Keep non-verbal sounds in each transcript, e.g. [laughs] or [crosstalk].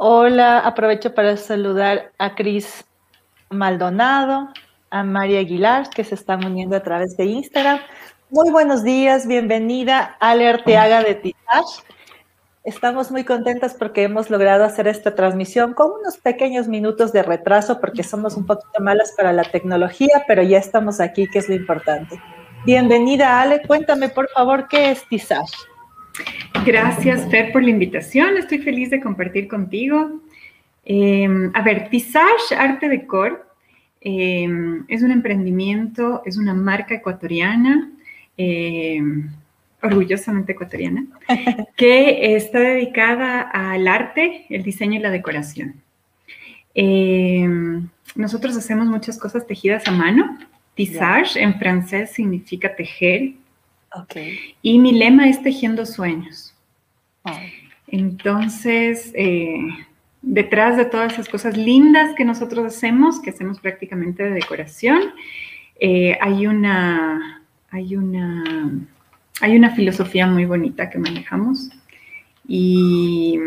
Hola, aprovecho para saludar a Cris Maldonado, a María Aguilar, que se están uniendo a través de Instagram. Muy buenos días, bienvenida Ale Arteaga de Titash. Estamos muy contentas porque hemos logrado hacer esta transmisión con unos pequeños minutos de retraso porque somos un poquito malas para la tecnología, pero ya estamos aquí, que es lo importante. Bienvenida Ale, cuéntame por favor qué es Tisash. Gracias, Fer, por la invitación. Estoy feliz de compartir contigo. Em, a ver, Tisage Arte Decor em, es un emprendimiento, es una marca ecuatoriana, em, orgullosamente ecuatoriana, [laughs] que está dedicada al arte, el diseño y la decoración. nosotros hacemos muchas cosas tejidas a mano. Tissage en francés significa tejer, y mi lema es tejiendo sueños. Entonces, eh, detrás de todas esas cosas lindas que nosotros hacemos, que hacemos prácticamente de decoración, eh, hay, una, hay, una, hay una filosofía muy bonita que manejamos y,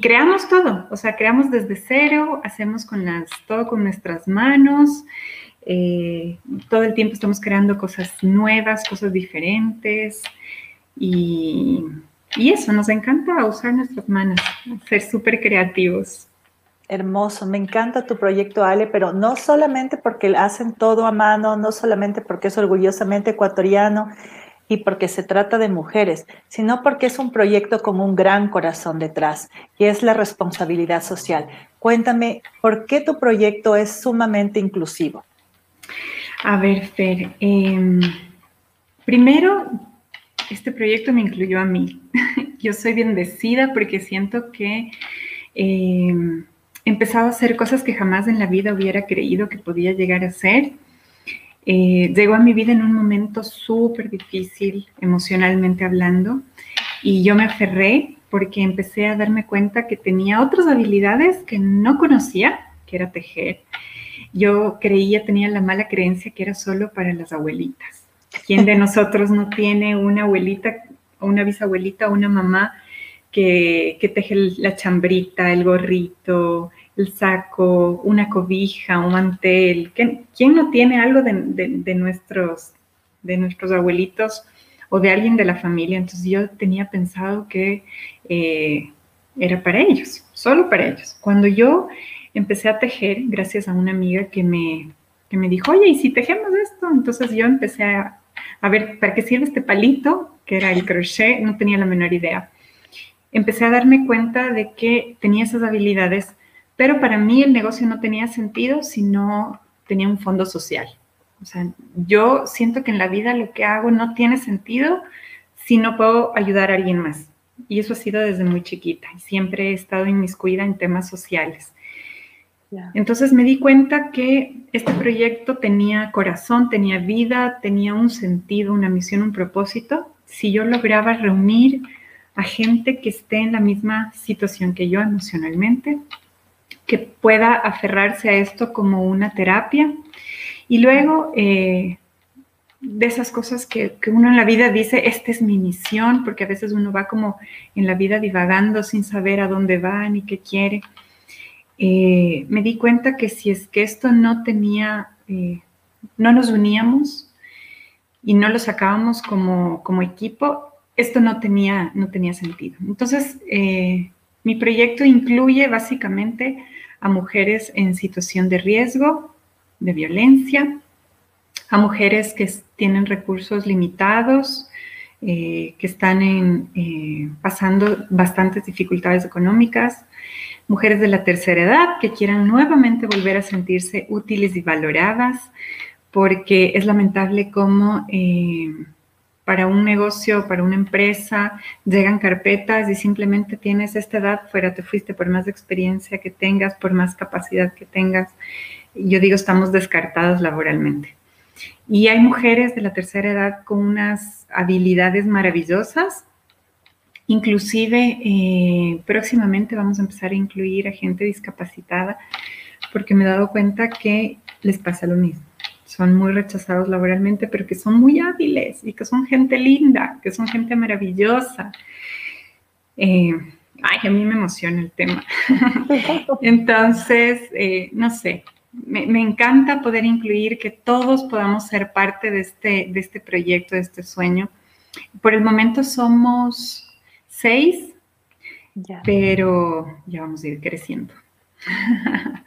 creamos todo, o sea, creamos desde cero, hacemos con las, todo con nuestras manos. Eh, todo el tiempo estamos creando cosas nuevas, cosas diferentes y, eso, nos encanta usar nuestras manos, ser súper creativos. Hermoso, me encanta tu proyecto, Ale, pero no solamente porque hacen todo a mano, no solamente porque es orgullosamente ecuatoriano y porque se trata de mujeres, sino porque es un proyecto con un gran corazón detrás y es la responsabilidad social. Cuéntame, ¿por qué tu proyecto es sumamente inclusivo? A ver, Fer, em, primero, este proyecto me incluyó a mí. [laughs] Yo soy bendecida porque siento que em, he empezado a hacer cosas que jamás en la vida hubiera creído que podía llegar a hacer. Eh, llegó a mi vida en un momento súper difícil emocionalmente hablando y yo me aferré porque empecé a darme cuenta que tenía otras habilidades que no conocía, que era tejer, yo creía, tenía la mala creencia que era solo para las abuelitas. ¿Quién de nosotros no tiene una abuelita, una bisabuelita, una mamá que, teje la chambrita, el gorrito, el saco, una cobija, un mantel? ¿Quién, no tiene algo de, nuestros, de nuestros abuelitos o de alguien de la familia? Entonces yo tenía pensado que eh, era para ellos, solo para ellos. Cuando yo empecé a tejer gracias a una amiga que me, me dijo, oye, ¿y si tejemos esto? Entonces yo empecé a, a ver, ¿para qué sirve este palito? Que era el crochet, no tenía la menor idea. Empecé a darme cuenta de que tenía esas habilidades, pero para mí el negocio no tenía sentido si no tenía un fondo social. O sea, yo siento que en la vida lo que hago no tiene sentido si no puedo ayudar a alguien más. Y eso ha sido desde muy chiquita. Siempre he estado inmiscuida en temas sociales. Entonces me di cuenta que este proyecto tenía corazón, tenía vida, tenía un sentido, una misión, un propósito, si yo lograba reunir a gente que esté en la misma situación que yo emocionalmente, que pueda aferrarse a esto como una terapia. Y luego eh, de esas cosas que, que, uno en la vida dice, esta es mi misión, porque a veces uno va como en la vida divagando sin saber a dónde va ni qué quiere. Eh, me di cuenta que si es que esto no tenía, eh, no nos uníamos y no lo sacábamos como, equipo, esto no tenía, no tenía sentido. Entonces, eh, mi proyecto incluye básicamente a mujeres en situación de riesgo, de violencia, a mujeres que tienen recursos limitados, que están pasando bastantes dificultades económicas, mujeres de la tercera edad que quieran nuevamente volver a sentirse útiles y valoradas, porque es lamentable cómo eh, para un negocio, para una empresa, llegan carpetas y simplemente tienes esta edad, fuera te fuiste por más experiencia que tengas, por más capacidad que tengas. Yo digo, estamos descartados laboralmente. Y hay mujeres de la tercera edad con unas habilidades maravillosas Inclusive eh, próximamente vamos a empezar a incluir a gente discapacitada porque me he dado cuenta que les pasa lo mismo. Son muy rechazados laboralmente, pero que son muy hábiles y que son gente linda, que son gente maravillosa. Eh, ay, a mí me emociona el tema. [laughs] Entonces, eh, no sé, me, encanta poder incluir que todos podamos ser parte de este, de este proyecto, de este sueño. Por el momento somos seis, pero ya vamos a ir creciendo. [laughs]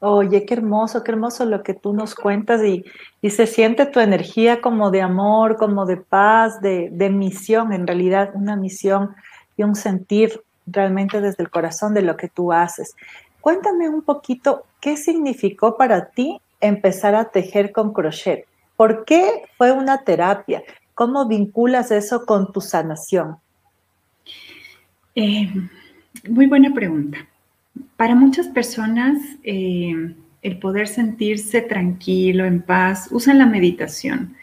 Oye, qué hermoso, qué hermoso lo que tú nos cuentas y, se siente tu energía como de amor, como de paz, de, de, misión, en realidad una misión y un sentir realmente desde el corazón de lo que tú haces. Cuéntame un poquito qué significó para ti empezar a tejer con crochet. ¿Por qué fue una terapia? ¿Cómo vinculas eso con tu sanación? Eh, muy buena pregunta. Para muchas personas, eh, el poder sentirse tranquilo, en paz, usan la meditación,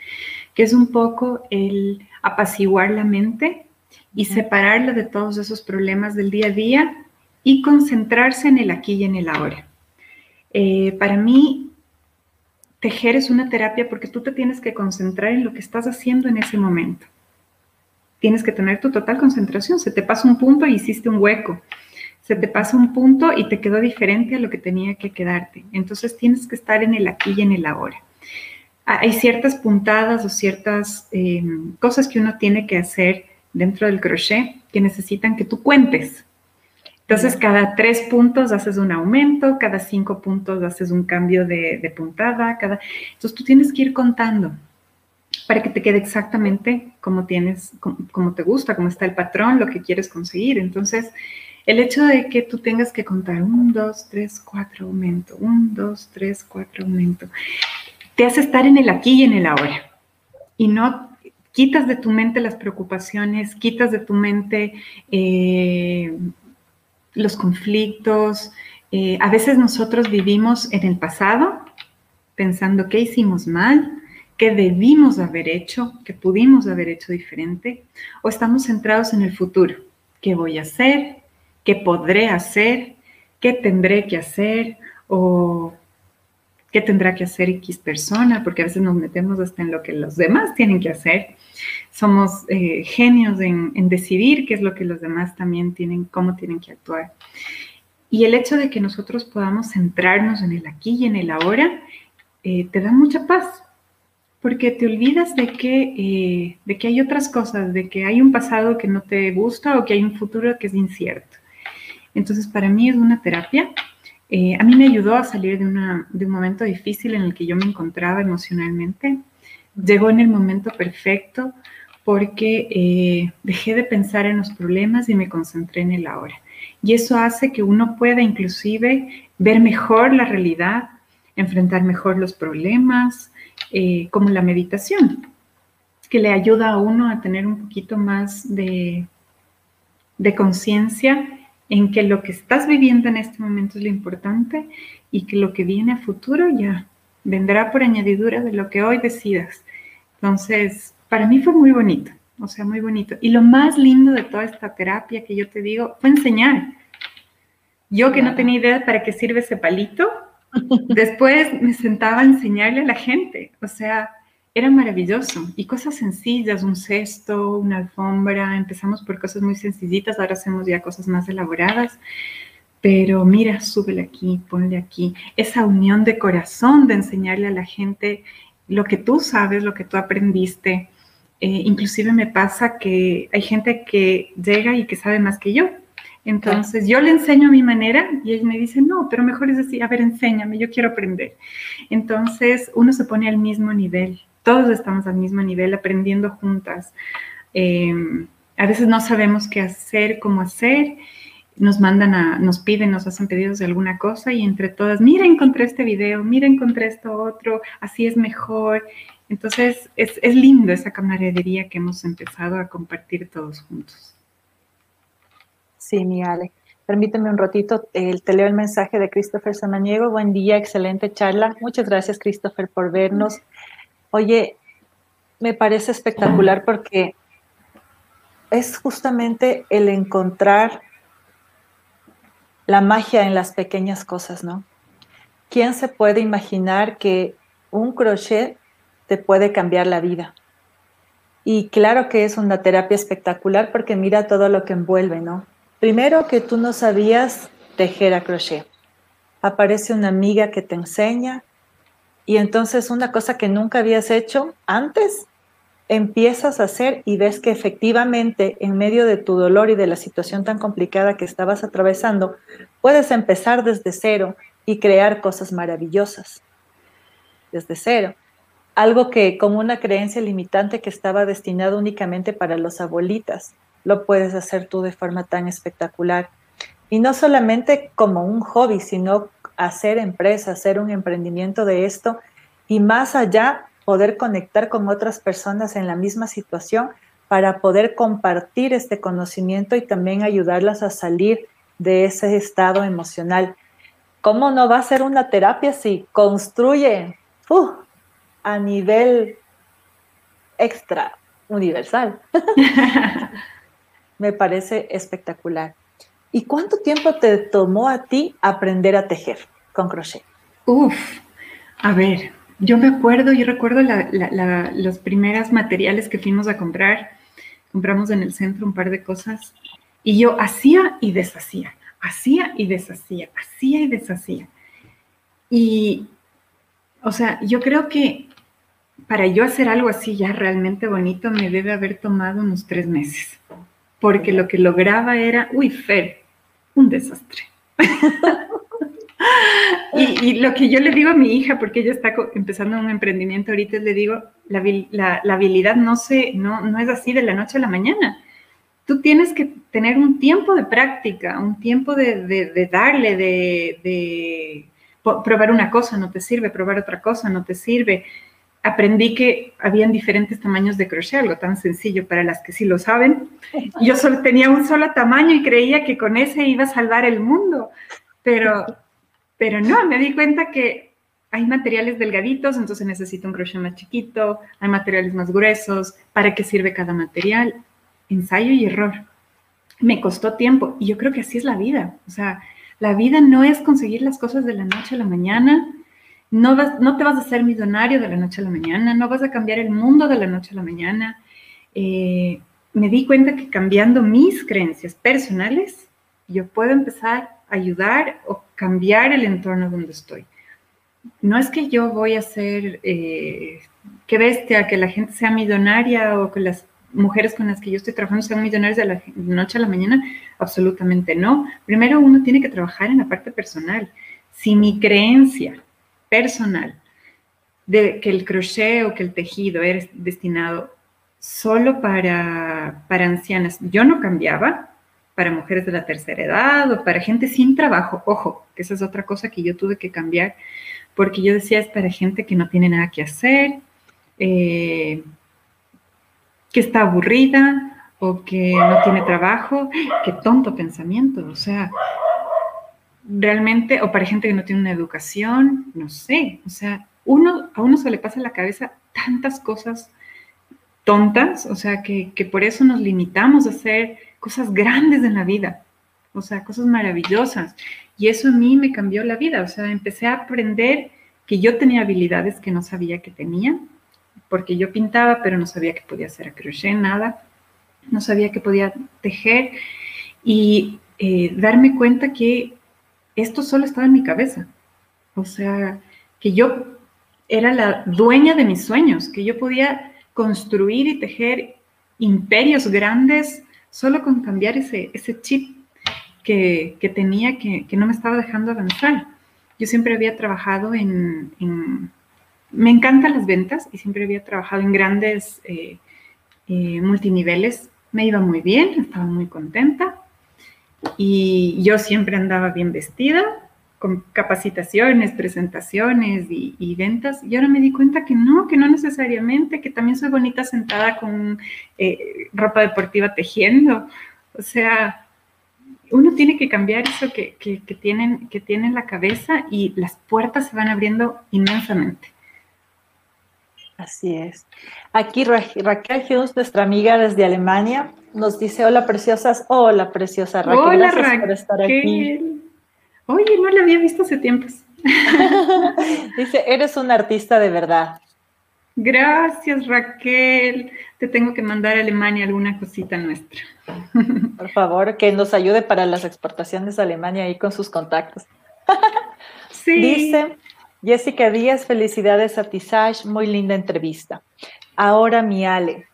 que es un poco el apaciguar la mente y separarla de todos esos problemas del día a día y concentrarse en el aquí y en el ahora. Eh, para mí, tejer es una terapia porque tú te tienes que concentrar en lo que estás haciendo en ese momento. Tienes que tener tu total concentración. Se te pasa un punto y hiciste un hueco se te pasa un punto y te quedó diferente a lo que tenía que quedarte. Entonces tienes que estar en el aquí y en el ahora. Hay ciertas puntadas o ciertas em, cosas que uno tiene que hacer dentro del crochet que necesitan que tú cuentes. Entonces, cada tres puntos haces un aumento, cada cinco puntos haces un cambio de, puntada, cada... Entonces, tú tienes que ir contando para que te quede exactamente como tienes, como te gusta, como está el patrón, lo que quieres conseguir. Entonces, el hecho de que tú tengas que contar un, dos, tres, cuatro, aumento, un, dos, tres, cuatro, aumento, te hace estar en el aquí y en el ahora. Y no quitas de tu mente las preocupaciones, quitas de tu mente eh, los conflictos. Eh, a veces nosotros vivimos en el pasado pensando qué hicimos mal, qué debimos haber hecho, qué pudimos haber hecho diferente, o estamos centrados en el futuro. ¿Qué voy a hacer? qué podré hacer, qué tendré que hacer o qué tendrá que hacer X persona, porque a veces nos metemos hasta en lo que los demás tienen que hacer. Somos eh, genios en, decidir qué es lo que los demás también tienen, cómo tienen que actuar. Y el hecho de que nosotros podamos centrarnos en el aquí y en el ahora, eh, te da mucha paz, porque te olvidas de que, eh, de que hay otras cosas, de que hay un pasado que no te gusta o que hay un futuro que es incierto. Entonces, para mí es una terapia. Eh, a mí me ayudó a salir de, un momento difícil en el que yo me encontraba emocionalmente. Llegó en el momento perfecto porque eh, dejé de pensar en los problemas y me concentré en el ahora. Y eso hace que uno pueda inclusive ver mejor la realidad, enfrentar mejor los problemas, eh, como la meditación, que le ayuda a uno a tener un poquito más de, de conciencia en que lo que estás viviendo en este momento es lo importante y que lo que viene a futuro ya vendrá por añadidura de lo que hoy decidas. Entonces, para mí fue muy bonito, o sea, muy bonito. Y lo más lindo de toda esta terapia que yo te digo fue enseñar. Yo que no tenía idea para qué sirve ese palito, después me sentaba a enseñarle a la gente, o sea, era maravilloso. Y cosas sencillas, un cesto, una alfombra, empezamos por cosas muy sencillitas, ahora hacemos ya cosas más elaboradas. Pero mira, súbele aquí, ponle aquí. Esa unión de corazón de enseñarle a la gente lo que tú sabes, lo que tú aprendiste. Eh, inclusive me pasa que hay gente que llega y que sabe más que yo. Entonces yo le enseño a mi manera y él me dice, no, pero mejor es decir, a ver, enséñame, yo quiero aprender. Entonces uno se pone al mismo nivel todos estamos al mismo nivel aprendiendo juntas. Em, a veces no sabemos qué hacer, cómo hacer, nos mandan a, nos piden, nos hacen pedidos de alguna cosa y entre todas, mira, encontré este video, mira, encontré esto otro, así es mejor. Entonces, es, es lindo esa camaradería que hemos empezado a compartir todos juntos. Sí, mi Ale. Permíteme un ratito, te leo el mensaje de Christopher Samaniego. Buen día, excelente charla. Muchas gracias, Christopher, por vernos. Oye, me parece espectacular porque es justamente el encontrar la magia en las pequeñas cosas, ¿no? ¿Quién se puede imaginar que un crochet te puede cambiar la vida? Y claro que es una terapia espectacular porque mira todo lo que envuelve, ¿no? Primero que tú no sabías tejer a crochet. Aparece una amiga que te enseña y entonces una cosa que nunca habías hecho antes, empiezas a hacer y ves que efectivamente en medio de tu dolor y de la situación tan complicada que estabas atravesando, puedes empezar desde cero y crear cosas maravillosas. Desde cero. Algo que como una creencia limitante que estaba destinado únicamente para los abuelitas, lo puedes hacer tú de forma tan espectacular. Y no solamente como un hobby, sino hacer empresa, hacer un emprendimiento de esto y más allá poder conectar con otras personas en la misma situación para poder compartir este conocimiento y también ayudarlas a salir de ese estado emocional. ¿Cómo no va a ser una terapia si construye uh, a nivel extra universal? [laughs] Me parece espectacular. ¿Y cuánto tiempo te tomó a ti aprender a tejer con crochet? Uf, a ver, yo me acuerdo, yo recuerdo los primeros materiales que fuimos a comprar. Compramos en el centro un par de cosas y yo hacía y deshacía, hacía y deshacía, hacía y deshacía. Y, o sea, yo creo que para yo hacer algo así ya realmente bonito me debe haber tomado unos tres meses, porque lo que lograba era, uy, Fer, un desastre. [laughs] Y, lo que yo le digo a mi hija, porque ella está empezando un emprendimiento ahorita, le digo, la, habilidad no, se, no, no es así de la noche a la mañana. Tú tienes que tener un tiempo de práctica, un tiempo de, darle, de, probar una cosa no te sirve, probar otra cosa no te sirve. Aprendí que habían diferentes tamaños de crochet, algo tan sencillo para las que sí lo saben. Yo solo tenía un solo tamaño y creía que con ese iba a salvar el mundo, pero pero no, me di cuenta que hay materiales delgaditos, entonces necesito un crochet más chiquito, hay materiales más gruesos, ¿para qué sirve cada material? Ensayo y error. Me costó tiempo y yo creo que así es la vida. O sea, la vida no es conseguir las cosas de la noche a la mañana, no, te vas a hacer millonario de la noche a la mañana, no vas a cambiar el mundo de la noche a la mañana. Eh, me di cuenta que cambiando mis creencias personales, yo puedo empezar a ayudar o cambiar el entorno donde estoy. No es que yo voy a ser, eh, qué bestia, que la gente sea millonaria o que las mujeres con las que yo estoy trabajando sean millonarias de la noche a la mañana, absolutamente no. Primero uno tiene que trabajar en la parte personal. Si mi creencia personal de que el crochet o que el tejido es destinado solo para, para ancianas, yo no cambiaba, para mujeres de la tercera edad o para gente sin trabajo. Ojo, que esa es otra cosa que yo tuve que cambiar, porque yo decía es para gente que no tiene nada que hacer, eh, que está aburrida o que no tiene trabajo. Qué tonto pensamiento, o sea, realmente, o para gente que no tiene una educación, no sé, o sea, uno, a uno se le pasa en la cabeza tantas cosas tontas, o sea, que, que por eso nos limitamos a hacer cosas grandes en la vida, o sea, cosas maravillosas. Y eso a mí me cambió la vida, o sea, empecé a aprender que yo tenía habilidades que no sabía que tenía, porque yo pintaba, pero no sabía que podía hacer a crochet, nada, no sabía que podía tejer y eh, darme cuenta que esto solo estaba en mi cabeza, o sea, que yo era la dueña de mis sueños, que yo podía construir y tejer imperios grandes solo con cambiar ese, ese chip que, tenía que, no me estaba dejando avanzar. Yo siempre había trabajado en, me encantan las ventas y siempre había trabajado en grandes eh, eh, multiniveles. Me iba muy bien, estaba muy contenta y yo siempre andaba bien vestida, con capacitaciones, presentaciones y, ventas. Y ahora me di cuenta que no, que no necesariamente, que también soy bonita sentada con eh, ropa deportiva tejiendo. O sea, uno tiene que cambiar eso que, tienen, que tiene en la cabeza y las puertas se van abriendo inmensamente. Así es. Aquí Raquel Hughes, nuestra amiga desde Alemania, nos dice, hola preciosas, hola preciosa Raquel, hola, gracias por estar aquí. Oye, no la había visto hace tiempos. [laughs] Dice, eres un artista de verdad. Gracias, Raquel. Te tengo que mandar a Alemania alguna cosita nuestra. [laughs] Por favor, que nos ayude para las exportaciones a Alemania ahí con sus contactos. Sí. Dice Jessica Díaz, felicidades a Tisage, muy linda entrevista. Ahora, mi Ale,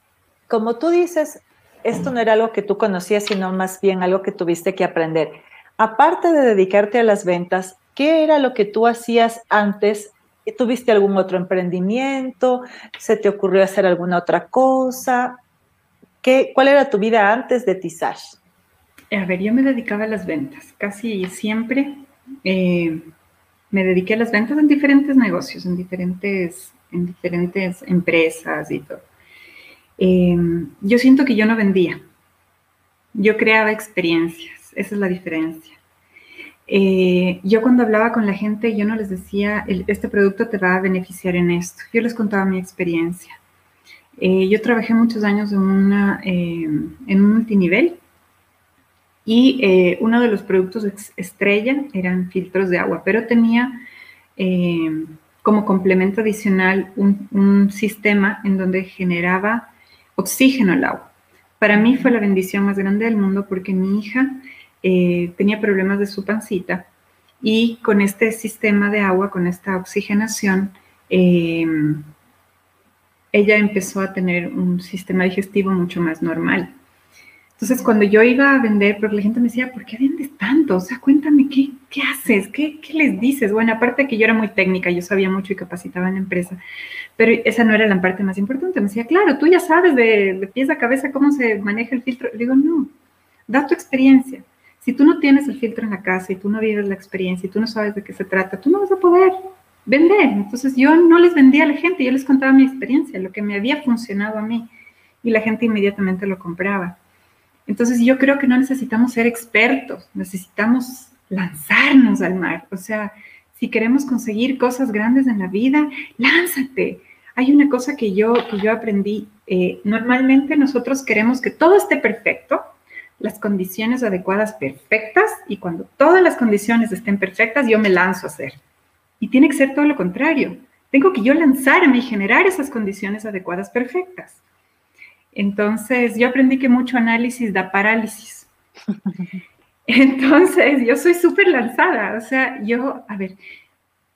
como tú dices, esto no era algo que tú conocías, sino más bien algo que tuviste que aprender. Aparte de dedicarte a las ventas, ¿qué era lo que tú hacías antes? ¿Tuviste algún otro emprendimiento? ¿Se te ocurrió hacer alguna otra cosa? ¿Qué, ¿Cuál era tu vida antes de Tisage? A ver, yo me dedicaba a las ventas, casi siempre. Eh, me dediqué a las ventas en diferentes negocios, en diferentes, en diferentes empresas y todo. Eh, yo siento que yo no vendía, yo creaba experiencias, esa es la diferencia. Eh, yo cuando hablaba con la gente, yo no les decía, este producto te va a beneficiar en esto, yo les contaba mi experiencia. Eh, yo trabajé muchos años en, una, en un multinivel y uno de los productos estrella eran filtros de agua, pero tenía como complemento adicional un, sistema en donde generaba oxígeno al agua. Para mí fue la bendición más grande del mundo porque mi hija eh, tenía problemas de su pancita y con este sistema de agua, con esta oxigenación, eh, ella empezó a tener un sistema digestivo mucho más normal. Entonces, cuando yo iba a vender, porque la gente me decía, ¿por qué vendes tanto? O sea, cuéntame, ¿qué, qué haces? ¿Qué, ¿Qué, les dices? Bueno, aparte que yo era muy técnica, yo sabía mucho y capacitaba en la empresa, pero esa no era la parte más importante. Me decía, claro, tú ya sabes de, de pies a cabeza cómo se maneja el filtro. Le digo, no, da tu experiencia. Si tú no tienes el filtro en la casa y tú no vives la experiencia y tú no sabes de qué se trata, tú no vas a poder vender. Entonces yo no les vendía a la gente, yo les contaba mi experiencia, lo que me había funcionado a mí y la gente inmediatamente lo compraba. Entonces yo creo que no necesitamos ser expertos, necesitamos lanzarnos al mar. O sea, si queremos conseguir cosas grandes en la vida, lánzate. Hay una cosa que yo, que yo aprendí. Eh, normalmente nosotros queremos que todo esté perfecto, las condiciones adecuadas perfectas, y cuando todas las condiciones estén perfectas, yo me lanzo a hacer. Y tiene que ser todo lo contrario. Tengo que yo lanzarme y generar esas condiciones adecuadas perfectas. Entonces, yo aprendí que mucho análisis da parálisis. Entonces, yo soy súper lanzada, o sea, yo, a ver,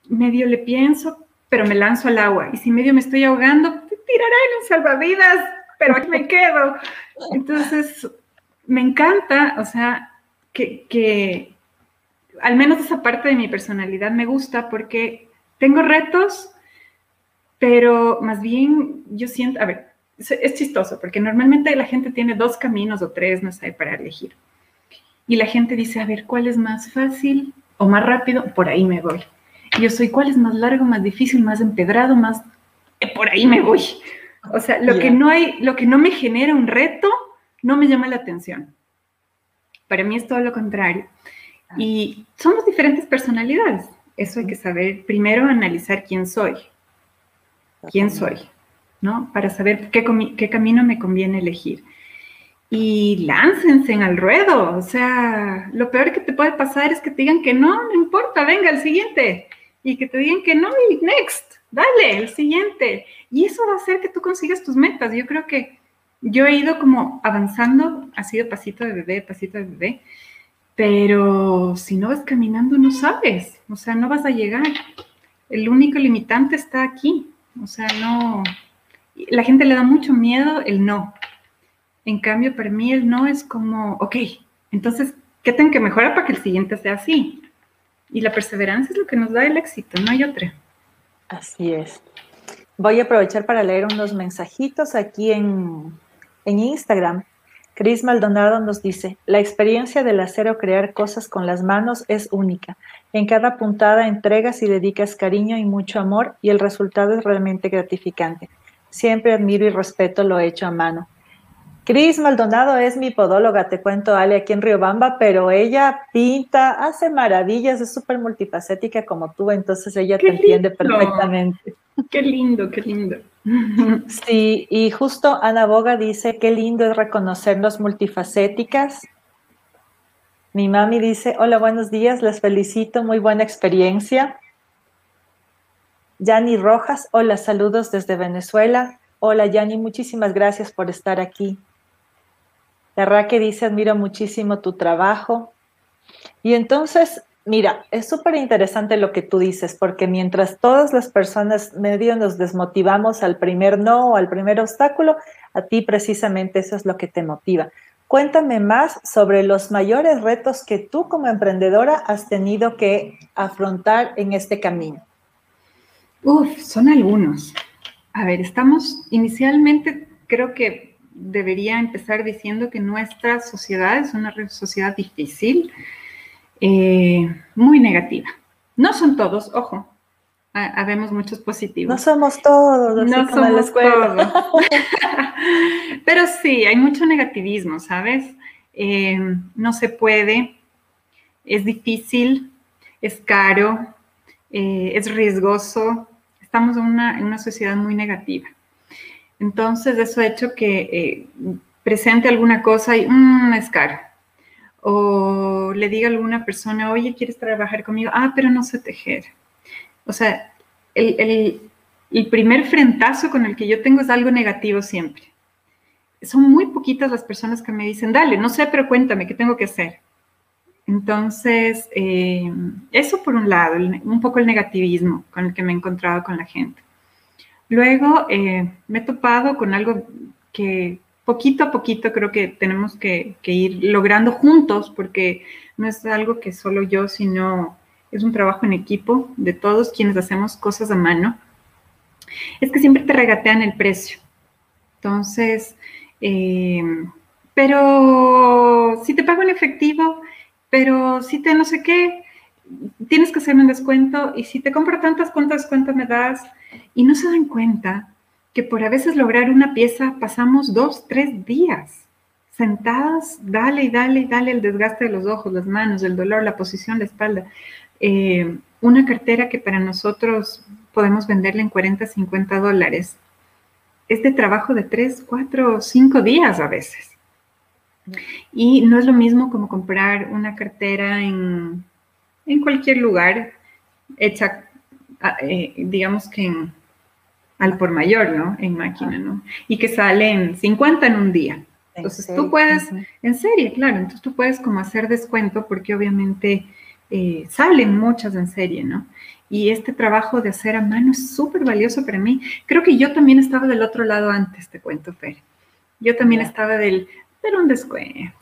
medio le pienso, pero me lanzo al agua. Y si medio me estoy ahogando, tiraré en un salvavidas, pero aquí me quedo. Entonces, me encanta, o sea, que, que al menos esa parte de mi personalidad me gusta porque tengo retos, pero más bien yo siento, a ver, es chistoso porque normalmente la gente tiene dos caminos o tres, no sé, para elegir. Y la gente dice, a ver, ¿cuál es más fácil o más rápido? Por ahí me voy. Y yo soy, ¿cuál es más largo, más difícil, más empedrado, más... Eh, por ahí me voy. O sea, lo que no hay, lo que no me genera un reto, no me llama la atención. Para mí es todo lo contrario. Ah. Y somos diferentes personalidades. Eso hay que saber, primero analizar quién soy. ¿Quién soy? ¿No? Para saber qué, qué camino me conviene elegir. Y láncense al ruedo, o sea, lo peor que te puede pasar es que te digan que no, no importa, venga, el siguiente. Y que te digan que no, y next, dale, el siguiente. Y eso va a hacer que tú consigas tus metas. Yo creo que yo he ido como avanzando, ha sido pasito de bebé, pasito de bebé, pero si no vas caminando no sabes, o sea, no vas a llegar. El único limitante está aquí, o sea, no, la gente le da mucho miedo el no. En cambio, para mí el no es como, ok, entonces, ¿qué tengo que mejorar para que el siguiente sea así? Y la perseverancia es lo que nos da el éxito, no hay otra. Así es. Voy a aprovechar para leer unos mensajitos aquí en, en Instagram. Cris Maldonado nos dice, la experiencia del hacer o crear cosas con las manos es única. En cada puntada entregas y dedicas cariño y mucho amor y el resultado es realmente gratificante. Siempre admiro y respeto lo hecho a mano. Cris Maldonado es mi podóloga, te cuento, Ale, aquí en Riobamba, pero ella pinta, hace maravillas, es súper multifacética como tú, entonces ella te entiende perfectamente. Qué lindo, qué lindo. [laughs] Sí, y justo Ana Boga dice, qué lindo es reconocernos multifacéticas. Mi mami dice, hola, buenos días, les felicito, muy buena experiencia. Yani Rojas, hola, saludos desde Venezuela. Hola, Yani, muchísimas gracias por estar aquí. La dice, admiro muchísimo tu trabajo. Y entonces, mira, es súper interesante lo que tú dices, porque mientras todas las personas medio nos desmotivamos al primer no o al primer obstáculo, a ti precisamente eso es lo que te motiva. Cuéntame más sobre los mayores retos que tú como emprendedora has tenido que afrontar en este camino. Uf, son algunos. A ver, estamos inicialmente, creo que debería empezar diciendo que nuestra sociedad es una sociedad difícil, eh, muy negativa. No son todos, ojo, habemos muchos positivos. No somos todos, no somos. Todos. [laughs] Pero sí, hay mucho negativismo, ¿sabes? Eh, no se puede, es difícil, es caro, eh, es riesgoso. Estamos en una, sociedad muy negativa. Entonces, eso ha hecho que eh, presente alguna cosa y mmm, es caro. O le diga a alguna persona, oye, ¿quieres trabajar conmigo? Ah, pero no sé tejer o sea, el, primer frentazo con el que yo tengo es algo negativo siempre. Son muy poquitas las personas que me dicen, dale, no sé, pero cuéntame, ¿qué tengo que hacer? Entonces, eh, eso por un lado, un poco el negativismo con el que me he encontrado con la gente. Luego eh, me he topado con algo que poquito a poquito creo que tenemos que, que, ir logrando juntos, porque no es algo que solo yo, sino es un trabajo en equipo de todos quienes hacemos cosas a mano, es que siempre te regatean el precio. Entonces, eh, pero si te pago en efectivo, pero si te no sé qué, tienes que hacerme un descuento y si te compro tantas, ¿cuántas descuento me das? Y no se dan cuenta que por a veces lograr una pieza pasamos dos, tres días sentadas, dale y dale y dale el desgaste de los ojos, las manos, el dolor, la posición, la espalda. Eh, una cartera que para nosotros podemos venderla en 40, 50 dólares, es de trabajo de 3, 4, 5 días a veces. Y no es lo mismo como comprar una cartera en, cualquier lugar, hecha, eh, digamos que al por mayor, ¿no? En máquina, ¿no? Y que salen 50 en un día. Entonces tú puedes, en serie, claro, entonces tú puedes como hacer descuento porque obviamente eh, salen muchas en serie, ¿no? Y este trabajo de hacer a mano es súper valioso para mí. Creo que yo también estaba del otro lado antes, te cuento, Fer. Yo también estaba del, pero un descuento.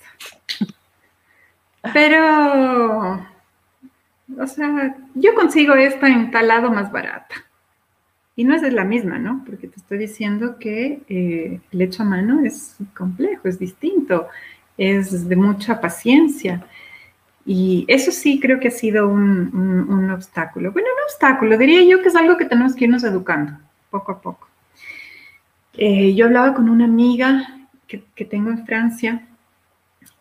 Pero, o sea, yo consigo esta en tal lado más barata. Y no es la misma, ¿no? Porque te estoy diciendo que eh, el hecho a mano es complejo, es distinto, es de mucha paciencia. Y eso sí creo que ha sido un, obstáculo. Bueno, un obstáculo, diría yo que es algo que tenemos que irnos educando poco a poco. Eh, yo hablaba con una amiga que, tengo en Francia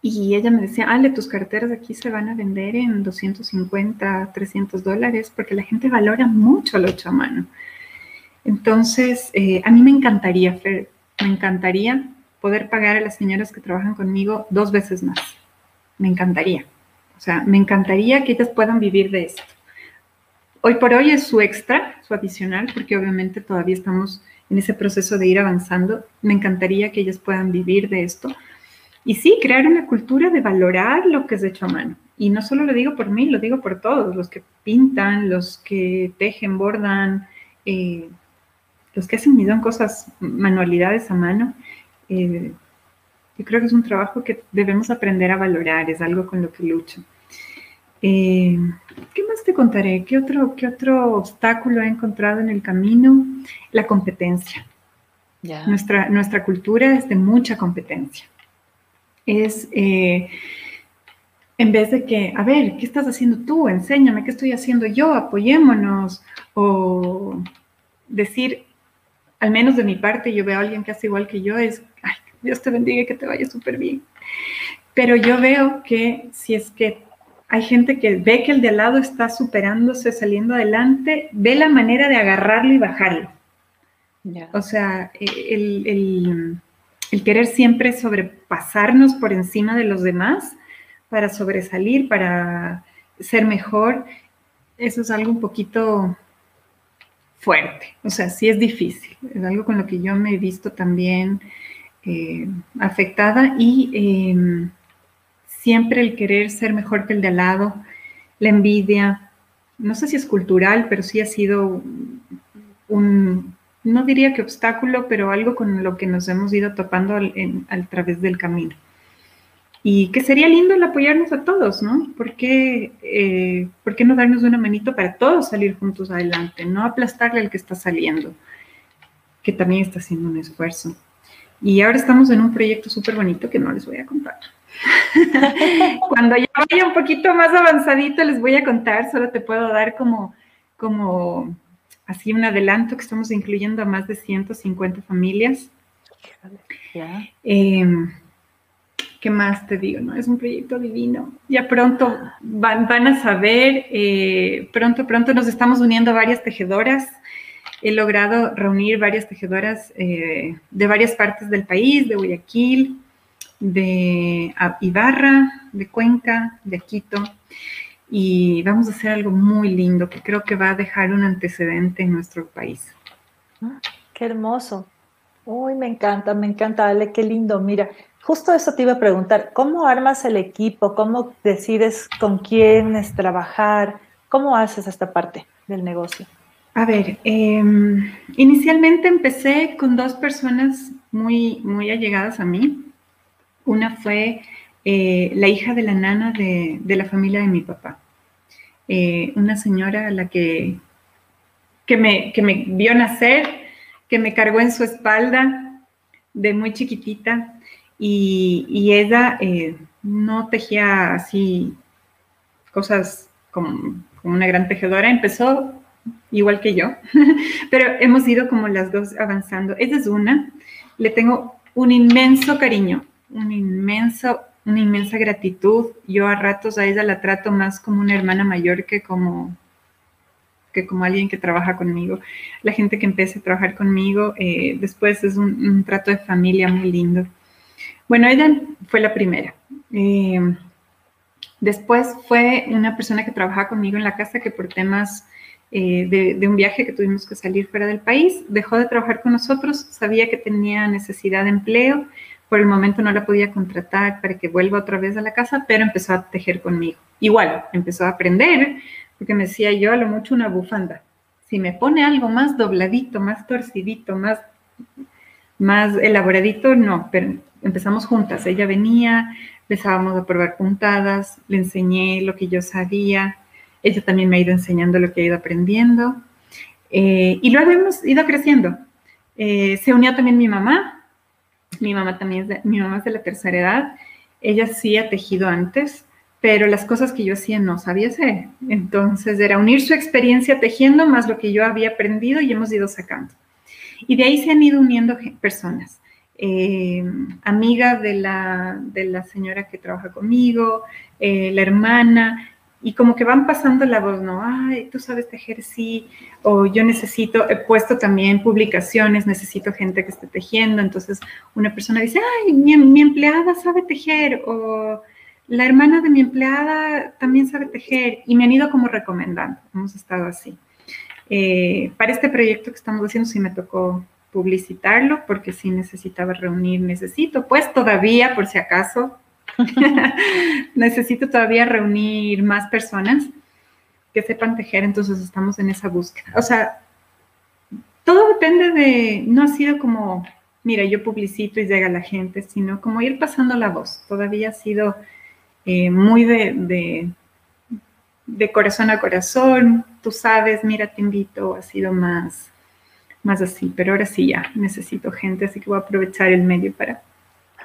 y ella me decía, Ale, tus carteras aquí se van a vender en 250, 300 dólares porque la gente valora mucho lo hecho a mano. Entonces, eh, a mí me encantaría, Fer, me encantaría poder pagar a las señoras que trabajan conmigo dos veces más. Me encantaría. O sea, me encantaría que ellas puedan vivir de esto. Hoy por hoy es su extra, su adicional, porque obviamente todavía estamos en ese proceso de ir avanzando. Me encantaría que ellas puedan vivir de esto. Y sí, crear una cultura de valorar lo que es hecho a mano. Y no solo lo digo por mí, lo digo por todos, los que pintan, los que tejen, bordan, eh, los que hacen millón cosas, manualidades a mano, eh, yo creo que es un trabajo que debemos aprender a valorar, es algo con lo que lucho. Eh, ¿Qué más te contaré? ¿Qué otro, ¿Qué otro obstáculo he encontrado en el camino? La competencia. Nuestra, nuestra cultura es de mucha competencia. Es, eh, en vez de que, a ver, ¿qué estás haciendo tú? Enséñame, ¿qué estoy haciendo yo? Apoyémonos. O decir, al menos de mi parte, yo veo a alguien que hace igual que yo, es, ay, Dios te bendiga y que te vaya súper bien. Pero yo veo que si es que hay gente que ve que el de al lado está superándose, saliendo adelante, ve la manera de agarrarlo y bajarlo. O sea, el, el, querer siempre sobrepasarnos por encima de los demás para sobresalir, para ser mejor, eso es algo un poquito fuerte, o sea, sí es difícil, es algo con lo que yo me he visto también eh, afectada y em, siempre el querer ser mejor que el de al lado, la envidia, no sé si es cultural, pero sí ha sido un, no diría que obstáculo, pero algo con lo que nos hemos ido topando a través del camino. Y que sería lindo el apoyarnos a todos, ¿no? ¿Por qué, eh, ¿Por qué no darnos una manito para todos salir juntos adelante? No aplastarle al que está saliendo, que también está haciendo un esfuerzo. Y ahora estamos en un proyecto súper bonito que no les voy a contar. [laughs] Cuando ya vaya un poquito más avanzadito les voy a contar, solo te puedo dar como, como así un adelanto que estamos incluyendo a más de 150 familias. Eh, ¿Qué más te digo? No? Es un proyecto divino. Ya pronto van, a saber, eh, pronto, pronto nos estamos uniendo a varias tejedoras. He logrado reunir varias tejedoras eh, de varias partes del país, de Guayaquil, de Ibarra, de Cuenca, de Quito. Y vamos a hacer algo muy lindo que creo que va a dejar un antecedente en nuestro país. Ah, qué hermoso. Uy, me encanta, me encanta, Ale, qué lindo. Mira, Justo eso te iba a preguntar, ¿cómo armas el equipo? ¿Cómo decides con quiénes trabajar? ¿Cómo haces esta parte del negocio? A ver, em, inicialmente empecé con dos personas muy, muy allegadas a mí. Una fue eh, la hija de la nana de, la familia de mi papá. Eh, una señora a la que, que, me, que me vio nacer, que me cargó en su espalda de muy chiquitita y, ella eh, no tejía así cosas como, una gran tejedora, empezó igual que yo, [laughs] pero hemos ido como las dos avanzando. Ella es una, le tengo un inmenso cariño, un inmenso, una inmensa gratitud. Yo a ratos a ella la trato más como una hermana mayor que como que como alguien que trabaja conmigo. La gente que empieza a trabajar conmigo, eh, después es un, trato de familia muy lindo. Bueno, ella fue la primera. Eh, después fue una persona que trabajaba conmigo en la casa que por temas eh, de, un viaje que tuvimos que salir fuera del país, dejó de trabajar con nosotros, sabía que tenía necesidad de empleo, por el momento no la podía contratar para que vuelva otra vez a la casa, pero empezó a tejer conmigo. Igual, empezó a aprender, porque me decía yo a lo mucho una bufanda. Si me pone algo más dobladito, más torcidito, más, más elaboradito, no, pero empezamos juntas. Ella venía, empezábamos a probar puntadas, le enseñé lo que yo sabía, ella también me ha ido enseñando lo que ha ido aprendiendo. Eh, y luego hemos ido creciendo. Eh, se unió también mi mamá. Mi mamá también es de, mi mamá es de la tercera edad. Ella sí ha tejido antes, pero las cosas que yo hacía no sabía hacer. Entonces era unir su experiencia tejiendo más lo que yo había aprendido y hemos ido sacando. Y de ahí se han ido uniendo personas. Eh, amiga de la, de la, señora que trabaja conmigo, eh, la hermana, y como que van pasando la voz, ¿no? Ay, tú sabes tejer, sí, o yo necesito, he puesto también publicaciones, necesito gente que esté tejiendo, entonces una persona dice, ay, mi, empleada sabe tejer, o la hermana de mi empleada también sabe tejer, y me han ido como recomendando, hemos estado así. Eh, para este proyecto que estamos haciendo sí me tocó publicitarlo porque sí necesitaba reunir, necesito, pues todavía, por si acaso, [laughs] necesito todavía reunir más personas que sepan tejer, entonces estamos en esa búsqueda. O sea, todo depende de, no ha sido como, mira, yo publicito y llega la gente, sino como ir pasando la voz. Todavía ha sido eh, muy de, de, de corazón a corazón, tú sabes, mira, te invito, ha sido más más así, pero ahora sí ya necesito gente, así que voy a aprovechar el medio para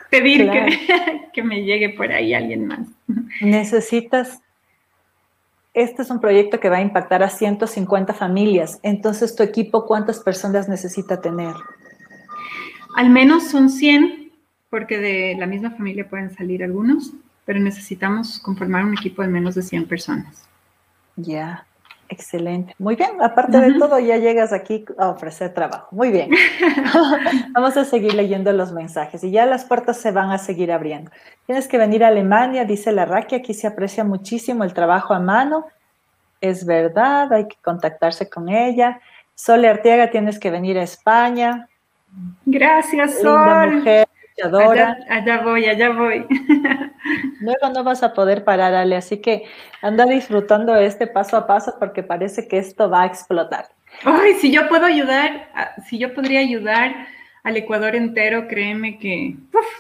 pedir que, [laughs] que, me llegue por ahí alguien más. Necesitas, este es un proyecto que va a impactar a 150 familias, entonces tu equipo, ¿cuántas personas necesita tener? Al menos son 100, porque de la misma familia pueden salir algunos, pero necesitamos conformar un equipo de menos de 100 personas. Ya. Excelente. Muy bien. Aparte de todo, ya llegas aquí a ofrecer trabajo. Muy bien. [laughs] Vamos a seguir leyendo los mensajes y ya las puertas se van a seguir abriendo. Tienes que venir a Alemania, dice la Raki. Aquí se aprecia muchísimo el trabajo a mano. Es verdad, hay que contactarse con ella. Sole Arteaga, tienes que venir a España. Gracias, Sol. Allá, allá, voy, allá voy. [laughs] Luego no vas a poder parar, Ale, así que anda disfrutando este paso a paso porque parece que esto va a explotar. Ay, si yo puedo ayudar, si yo podría ayudar al Ecuador entero, créeme que